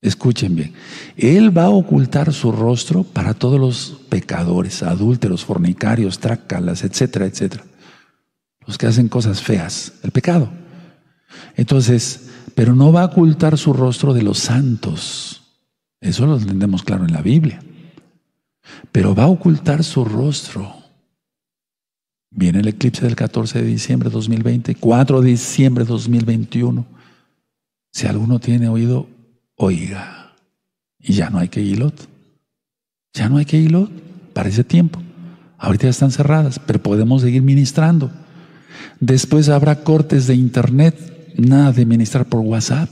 Escuchen bien, Él va a ocultar su rostro para todos los pecadores, adúlteros, fornicarios, trácalas, etcétera, etcétera los que hacen cosas feas, el pecado. Entonces, pero no va a ocultar su rostro de los santos. Eso lo entendemos claro en la Biblia. Pero va a ocultar su rostro. Viene el eclipse del 14 de diciembre de 2020, 4 de diciembre de 2021. Si alguno tiene oído, oiga. Y ya no hay que hilot. Ya no hay que hilot para ese tiempo. Ahorita ya están cerradas, pero podemos seguir ministrando. Después habrá cortes de internet, nada de ministrar por WhatsApp.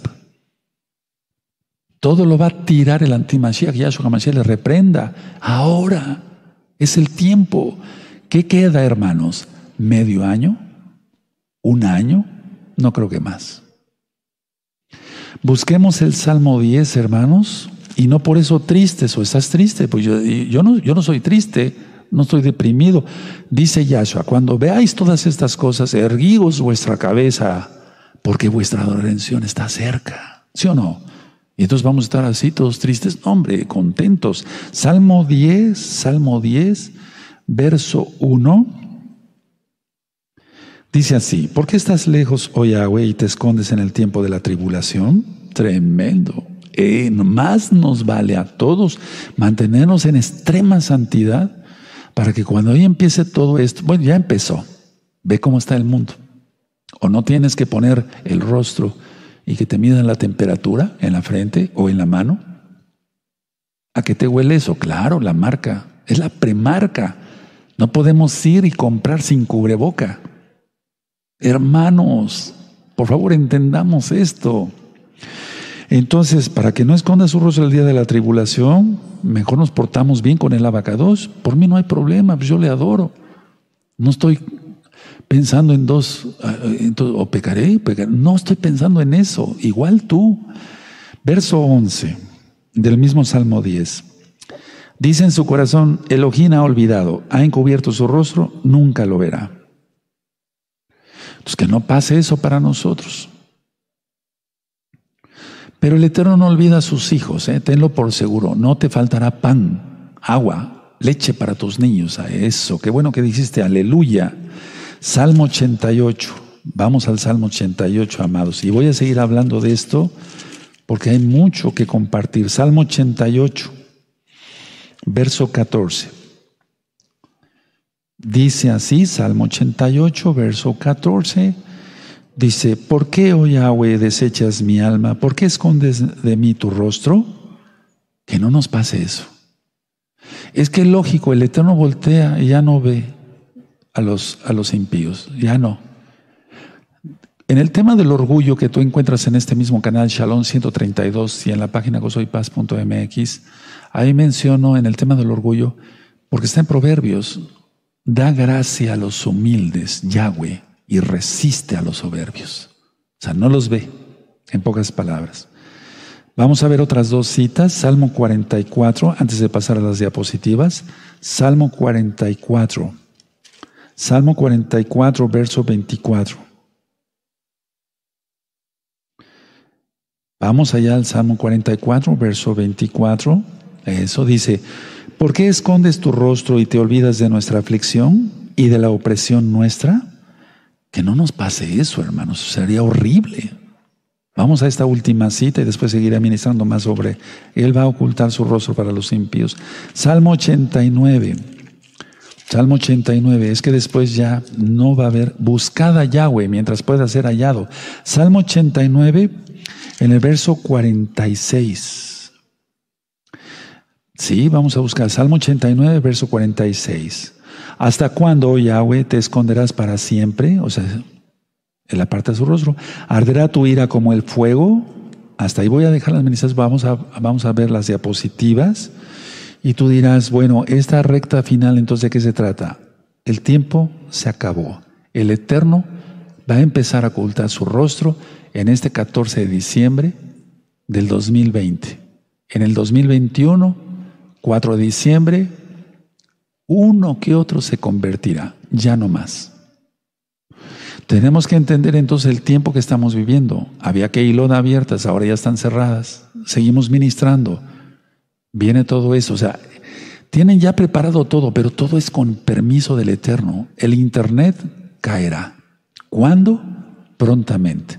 Todo lo va a tirar el antimashiach, Yahshua Mashiach le reprenda. Ahora es el tiempo. ¿Qué queda, hermanos? ¿Medio año? ¿Un año? No creo que más. Busquemos el Salmo 10, hermanos, y no por eso tristes o estás triste, pues yo, no, no soy triste, no estoy deprimido. Dice Yahshua, cuando veáis todas estas cosas, erguíos vuestra cabeza, porque vuestra redención está cerca. ¿Sí o no? Y entonces vamos a estar así, todos tristes. hombre, contentos. Salmo 10, Salmo 10, verso 1. Dice así, ¿por qué estás lejos, oh Yahweh, y te escondes en el tiempo de la tribulación? Tremendo. Eh, más nos vale a todos mantenernos en extrema santidad para que cuando hoy empiece todo esto, bueno, ya empezó, ve cómo está el mundo. O no tienes que poner el rostro y que te midan la temperatura en la frente o en la mano. ¿A qué te huele eso? Claro, la marca, es la premarca. No podemos ir y comprar sin cubreboca. Hermanos, por favor entendamos esto. Entonces, para que no esconda su rostro el día de la tribulación, mejor nos portamos bien con el abacados. Por mí no hay problema, pues yo le adoro. No estoy pensando en dos, eh, o pecaré, pecaré, no estoy pensando en eso. Igual tú. Verso 11 del mismo Salmo 10. Dice en su corazón, Elohim ha olvidado, ha encubierto su rostro, nunca lo verá. Entonces que no pase eso para nosotros. Pero el Eterno no olvida a sus hijos, ¿eh? tenlo por seguro. No te faltará pan, agua, leche para tus niños. A eso, qué bueno que dijiste, aleluya. Salmo 88. Vamos al Salmo 88, amados. Y voy a seguir hablando de esto porque hay mucho que compartir. Salmo 88, verso 14. Dice así, Salmo 88, verso 14. Dice, ¿por qué, oh Yahweh, desechas mi alma? ¿Por qué escondes de mí tu rostro? Que no nos pase eso. Es que lógico, el Eterno voltea y ya no ve a los, a los impíos, ya no. En el tema del orgullo que tú encuentras en este mismo canal, Shalom 132, y en la página gozoypaz.mx, ahí menciono en el tema del orgullo, porque está en Proverbios, da gracia a los humildes, Yahweh y resiste a los soberbios. O sea, no los ve, en pocas palabras. Vamos a ver otras dos citas. Salmo 44, antes de pasar a las diapositivas. Salmo 44. Salmo 44, verso 24. Vamos allá al Salmo 44, verso 24. Eso dice, ¿por qué escondes tu rostro y te olvidas de nuestra aflicción y de la opresión nuestra? Que no nos pase eso, hermanos, sería horrible. Vamos a esta última cita y después seguiré ministrando más sobre Él va a ocultar su rostro para los impíos. Salmo 89. Salmo 89. Es que después ya no va a haber buscada Yahweh mientras pueda ser hallado. Salmo 89 en el verso 46. Sí, vamos a buscar Salmo 89, verso 46. ¿Hasta cuándo, oh Yahweh, te esconderás para siempre? O sea, él aparta su rostro. ¿Arderá tu ira como el fuego? Hasta ahí voy a dejar las ministras, vamos a, vamos a ver las diapositivas. Y tú dirás, bueno, esta recta final, entonces, ¿de qué se trata? El tiempo se acabó. El Eterno va a empezar a ocultar su rostro en este 14 de diciembre del 2020. En el 2021, 4 de diciembre, uno que otro se convertirá, ya no más. Tenemos que entender entonces el tiempo que estamos viviendo. Había que hilón abiertas, ahora ya están cerradas. Seguimos ministrando. Viene todo eso. O sea, tienen ya preparado todo, pero todo es con permiso del Eterno. El Internet caerá. ¿Cuándo? Prontamente.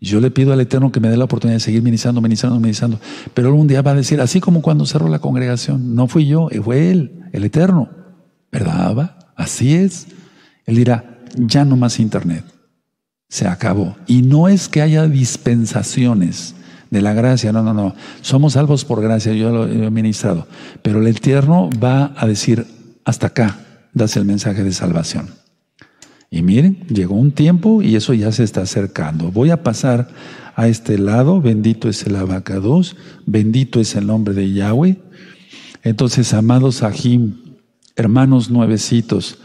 Yo le pido al Eterno que me dé la oportunidad de seguir ministrando, ministrando, ministrando. Pero algún día va a decir, así como cuando cerró la congregación, no fui yo, fue Él, el Eterno. ¿Verdad? Así es. Él dirá, ya no más internet. Se acabó. Y no es que haya dispensaciones de la gracia, no, no, no. Somos salvos por gracia, yo lo he ministrado. Pero el Eterno va a decir, hasta acá, das el mensaje de salvación. Y miren, llegó un tiempo y eso ya se está acercando. Voy a pasar a este lado, bendito es el abacados, bendito es el nombre de Yahweh. Entonces, amados Ajim, hermanos nuevecitos,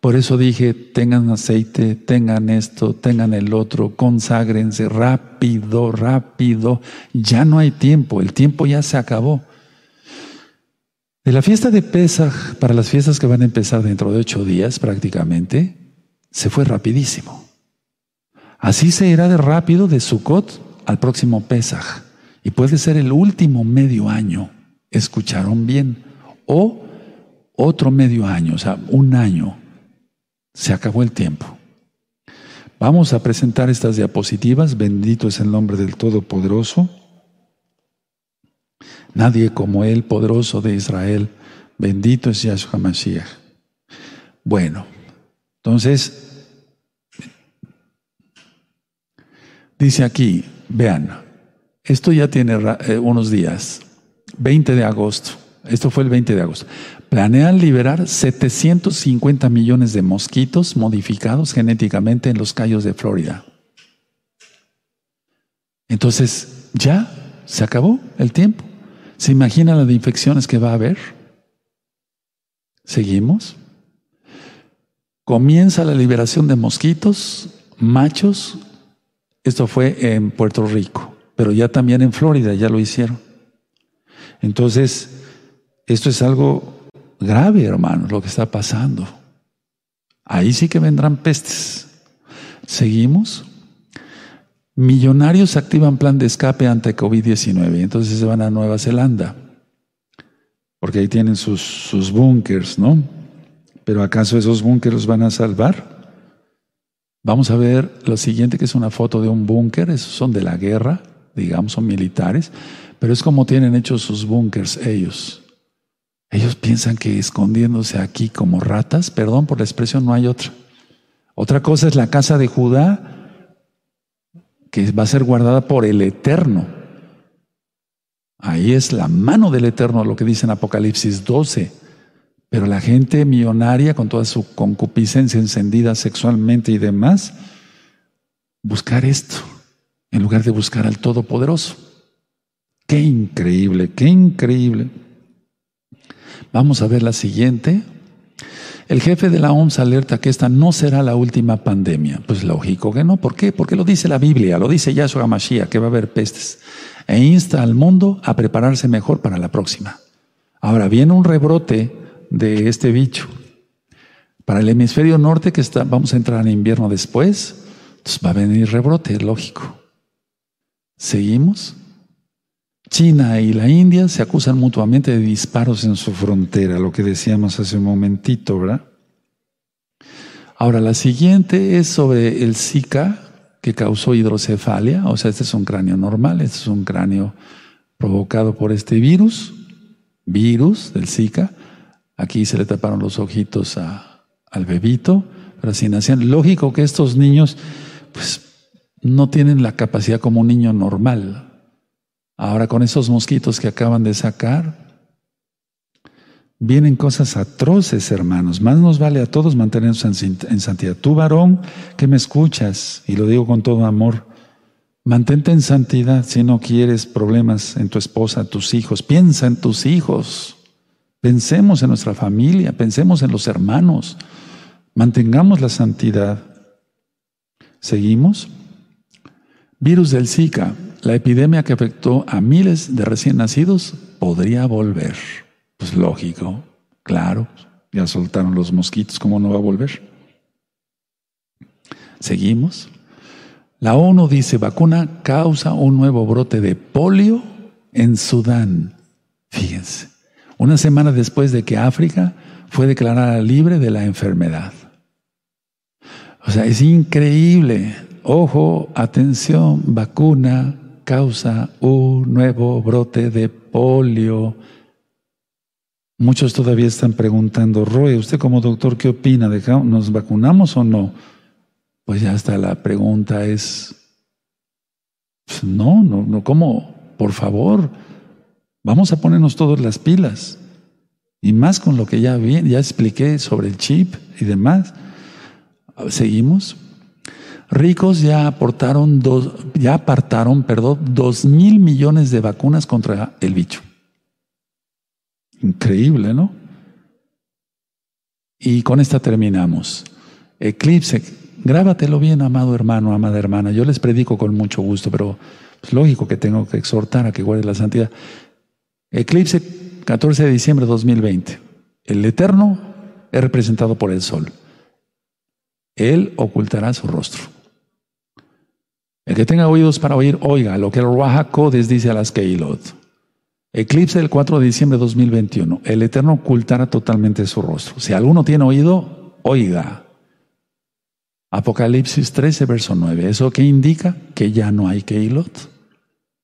por eso dije, tengan aceite, tengan esto, tengan el otro, conságrense rápido, rápido. Ya no hay tiempo, el tiempo ya se acabó. De la fiesta de Pesach, para las fiestas que van a empezar dentro de ocho días prácticamente, se fue rapidísimo. Así se irá de rápido de Sukkot al próximo Pesach. Y puede ser el último medio año. ¿Escucharon bien? O otro medio año, o sea, un año. Se acabó el tiempo. Vamos a presentar estas diapositivas. Bendito es el nombre del Todopoderoso. Nadie como Él, poderoso de Israel. Bendito es Yahshua Mashiach. Bueno, entonces, dice aquí, vean, esto ya tiene eh, unos días, 20 de agosto. Esto fue el 20 de agosto planean liberar 750 millones de mosquitos modificados genéticamente en los callos de Florida. Entonces, ya se acabó el tiempo. ¿Se imagina las infecciones que va a haber? Seguimos. Comienza la liberación de mosquitos, machos. Esto fue en Puerto Rico, pero ya también en Florida ya lo hicieron. Entonces, esto es algo grave, hermanos, lo que está pasando. Ahí sí que vendrán pestes. Seguimos. Millonarios activan plan de escape ante COVID-19. Entonces se van a Nueva Zelanda. Porque ahí tienen sus, sus búnkers, ¿no? Pero ¿acaso esos búnkers los van a salvar? Vamos a ver lo siguiente, que es una foto de un búnker. Esos son de la guerra, digamos, son militares. Pero es como tienen hechos sus búnkers ellos. Ellos piensan que escondiéndose aquí como ratas, perdón por la expresión, no hay otra. Otra cosa es la casa de Judá, que va a ser guardada por el Eterno. Ahí es la mano del Eterno, lo que dice en Apocalipsis 12. Pero la gente millonaria, con toda su concupiscencia encendida sexualmente y demás, buscar esto en lugar de buscar al Todopoderoso. Qué increíble, qué increíble. Vamos a ver la siguiente. El jefe de la OMS alerta que esta no será la última pandemia. Pues lógico que no. ¿Por qué? Porque lo dice la Biblia, lo dice Yahshua Mashiach, que va a haber pestes. e insta al mundo a prepararse mejor para la próxima. Ahora viene un rebrote de este bicho. Para el hemisferio norte, que está, vamos a entrar en invierno después, entonces va a venir rebrote, lógico. ¿Seguimos? China y la India se acusan mutuamente de disparos en su frontera, lo que decíamos hace un momentito, ¿verdad? Ahora, la siguiente es sobre el Zika, que causó hidrocefalia, o sea, este es un cráneo normal, este es un cráneo provocado por este virus, virus del Zika. Aquí se le taparon los ojitos al bebito, así nacían. Lógico que estos niños, pues, no tienen la capacidad como un niño normal. Ahora con esos mosquitos que acaban de sacar, vienen cosas atroces, hermanos. Más nos vale a todos mantenernos en santidad. Tú, varón, que me escuchas, y lo digo con todo amor, mantente en santidad si no quieres problemas en tu esposa, tus hijos. Piensa en tus hijos. Pensemos en nuestra familia, pensemos en los hermanos. Mantengamos la santidad. ¿Seguimos? Virus del Zika. La epidemia que afectó a miles de recién nacidos podría volver. Pues lógico, claro, ya soltaron los mosquitos, ¿cómo no va a volver? Seguimos. La ONU dice, vacuna causa un nuevo brote de polio en Sudán. Fíjense, una semana después de que África fue declarada libre de la enfermedad. O sea, es increíble. Ojo, atención, vacuna causa un nuevo brote de polio Muchos todavía están preguntando, Roy, ¿usted como doctor qué opina? ¿Nos vacunamos o no? Pues ya está, la pregunta es, pues no, no, no, ¿cómo? Por favor, vamos a ponernos todas las pilas. Y más con lo que ya, vi, ya expliqué sobre el chip y demás. ¿Seguimos? Ricos ya aportaron dos, ya apartaron, perdón, dos mil millones de vacunas contra el bicho. Increíble, ¿no? Y con esta terminamos. Eclipse, grábatelo bien, amado hermano, amada hermana. Yo les predico con mucho gusto, pero es lógico que tengo que exhortar a que guarde la santidad. Eclipse 14 de diciembre de 2020. El Eterno es representado por el Sol. Él ocultará su rostro. El que tenga oídos para oír, oiga lo que el Ruach dice a las Keilot. Eclipse del 4 de diciembre de 2021. El Eterno ocultará totalmente su rostro. Si alguno tiene oído, oiga. Apocalipsis 13, verso 9. ¿Eso qué indica? Que ya no hay Keilot.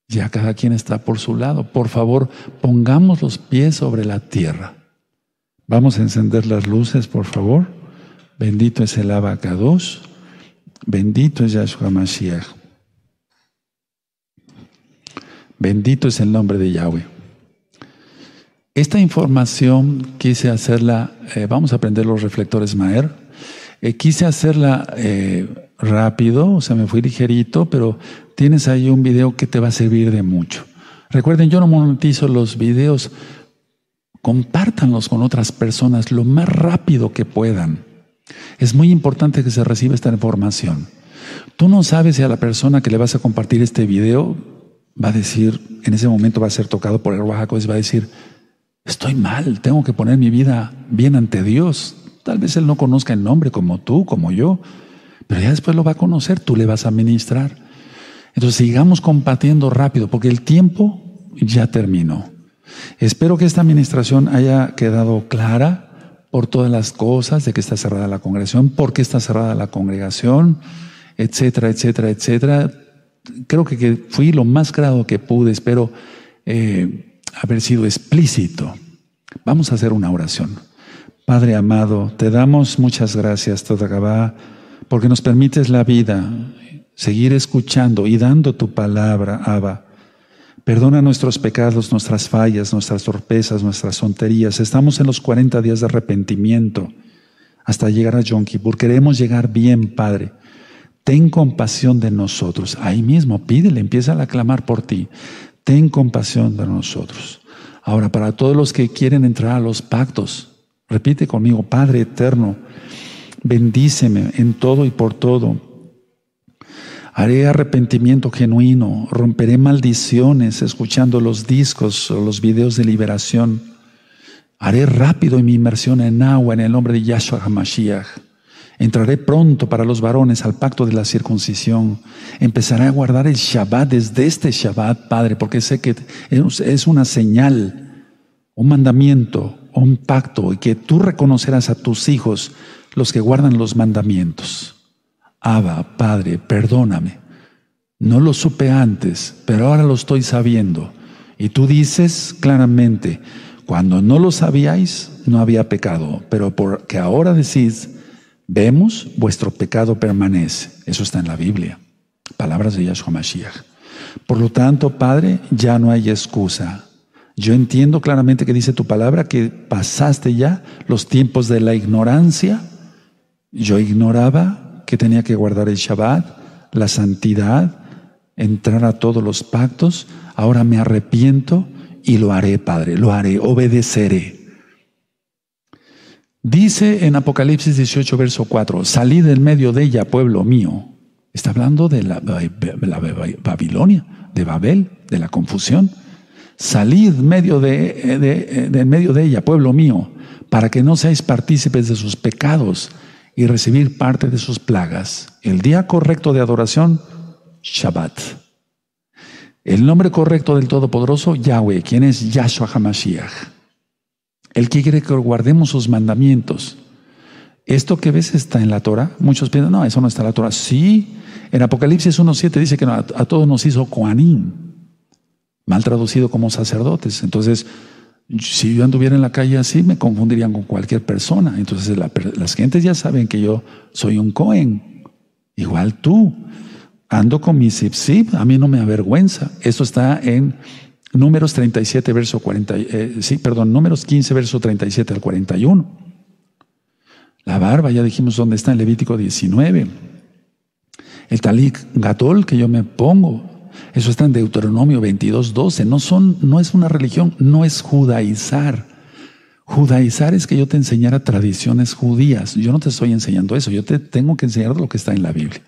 Ya cada quien está por su lado. Por favor, pongamos los pies sobre la tierra. Vamos a encender las luces, por favor. Bendito es el Abacados. Bendito es Yahshua Mashiach. Bendito es el nombre de Yahweh. Esta información quise hacerla, eh, vamos a aprender los reflectores Maer, eh, quise hacerla eh, rápido, o sea, me fui ligerito, pero tienes ahí un video que te va a servir de mucho. Recuerden, yo no monetizo los videos, compártanlos con otras personas lo más rápido que puedan. Es muy importante que se reciba esta información. Tú no sabes si a la persona que le vas a compartir este video va a decir, en ese momento va a ser tocado por el Oaxaco, va a decir, estoy mal, tengo que poner mi vida bien ante Dios. Tal vez Él no conozca el nombre como tú, como yo, pero ya después lo va a conocer, tú le vas a ministrar. Entonces sigamos compartiendo rápido, porque el tiempo ya terminó. Espero que esta administración haya quedado clara por todas las cosas de que está cerrada la congregación, por qué está cerrada la congregación, etcétera, etcétera, etcétera. Creo que, fui lo más claro que pude, espero eh, haber sido explícito. Vamos a hacer una oración. Padre amado, te damos muchas gracias, Todagabá, porque nos permites la vida, seguir escuchando y dando tu palabra, Abba. Perdona nuestros pecados, nuestras fallas, nuestras torpezas, nuestras tonterías. Estamos en los 40 días de arrepentimiento hasta llegar a Yom Kippur. Queremos llegar bien, Padre. Ten compasión de nosotros. Ahí mismo, pídele, empieza a clamar por ti ten compasión de nosotros. Ahora, para todos los que quieren entrar a los pactos, repite conmigo, Padre eterno, bendíceme en todo y por todo. Haré arrepentimiento genuino, romperé maldiciones escuchando los discos o los videos de liberación. Haré rápido mi inmersión en agua en el nombre de Yahshua HaMashiach. Entraré pronto para los varones al pacto de la circuncisión. Empezaré a guardar el Shabbat desde este Shabbat, Padre, porque sé que es una señal, un mandamiento, un pacto, y que tú reconocerás a tus hijos los que guardan los mandamientos. Abba, Padre, perdóname. No lo supe antes, pero ahora lo estoy sabiendo. Y tú dices claramente, cuando no lo sabíais, no había pecado, pero porque ahora decís, vemos, vuestro pecado permanece. Eso está en la Biblia. Palabras de Yahshua Mashiach. Por lo tanto, Padre, ya no hay excusa. Yo entiendo claramente que dice tu palabra que pasaste ya los tiempos de la ignorancia. Yo ignoraba que tenía que guardar el Shabbat, la santidad, entrar a todos los pactos. Ahora me arrepiento y lo haré, Padre, lo haré, obedeceré. Dice en Apocalipsis 18, verso 4, salid del medio de ella, pueblo mío. Está hablando de la, Babilonia, de Babel, de la confusión. Salid medio de, de, medio de ella, pueblo mío, para que no seáis partícipes de sus pecados y recibir parte de sus plagas. El día correcto de adoración, Shabbat. El nombre correcto del Todopoderoso, Yahweh, quien es Yahshua HaMashiach. El que quiere que guardemos sus mandamientos. Esto que ves está en la Torah. Muchos piensan, no, eso no está en la Torah. Sí, en Apocalipsis 1.7 dice que a, todos nos hizo Koanim, mal traducido como sacerdotes. Entonces, si yo anduviera en la calle así, me confundirían con cualquier persona. Entonces las gentes ya saben que yo soy un Cohen. Igual tú. Ando con mi zip a mí no me avergüenza. Esto está en Números 37, verso 40, eh, sí, perdón, Números 15, verso 37 al 41. La barba, ya dijimos dónde está en Levítico 19. El talik gatol que yo me pongo, eso está en Deuteronomio 22, 12. No, son, no es una religión, no es judaizar. Judaizar es que yo te enseñara tradiciones judías. Yo no te estoy enseñando eso, yo te tengo que enseñar lo que está en la Biblia.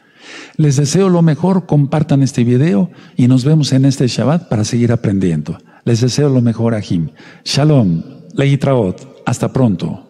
Les deseo lo mejor, compartan este video y nos vemos en este Shabbat para seguir aprendiendo. Les deseo lo mejor, Jim. Shalom, Leitraot, hasta pronto.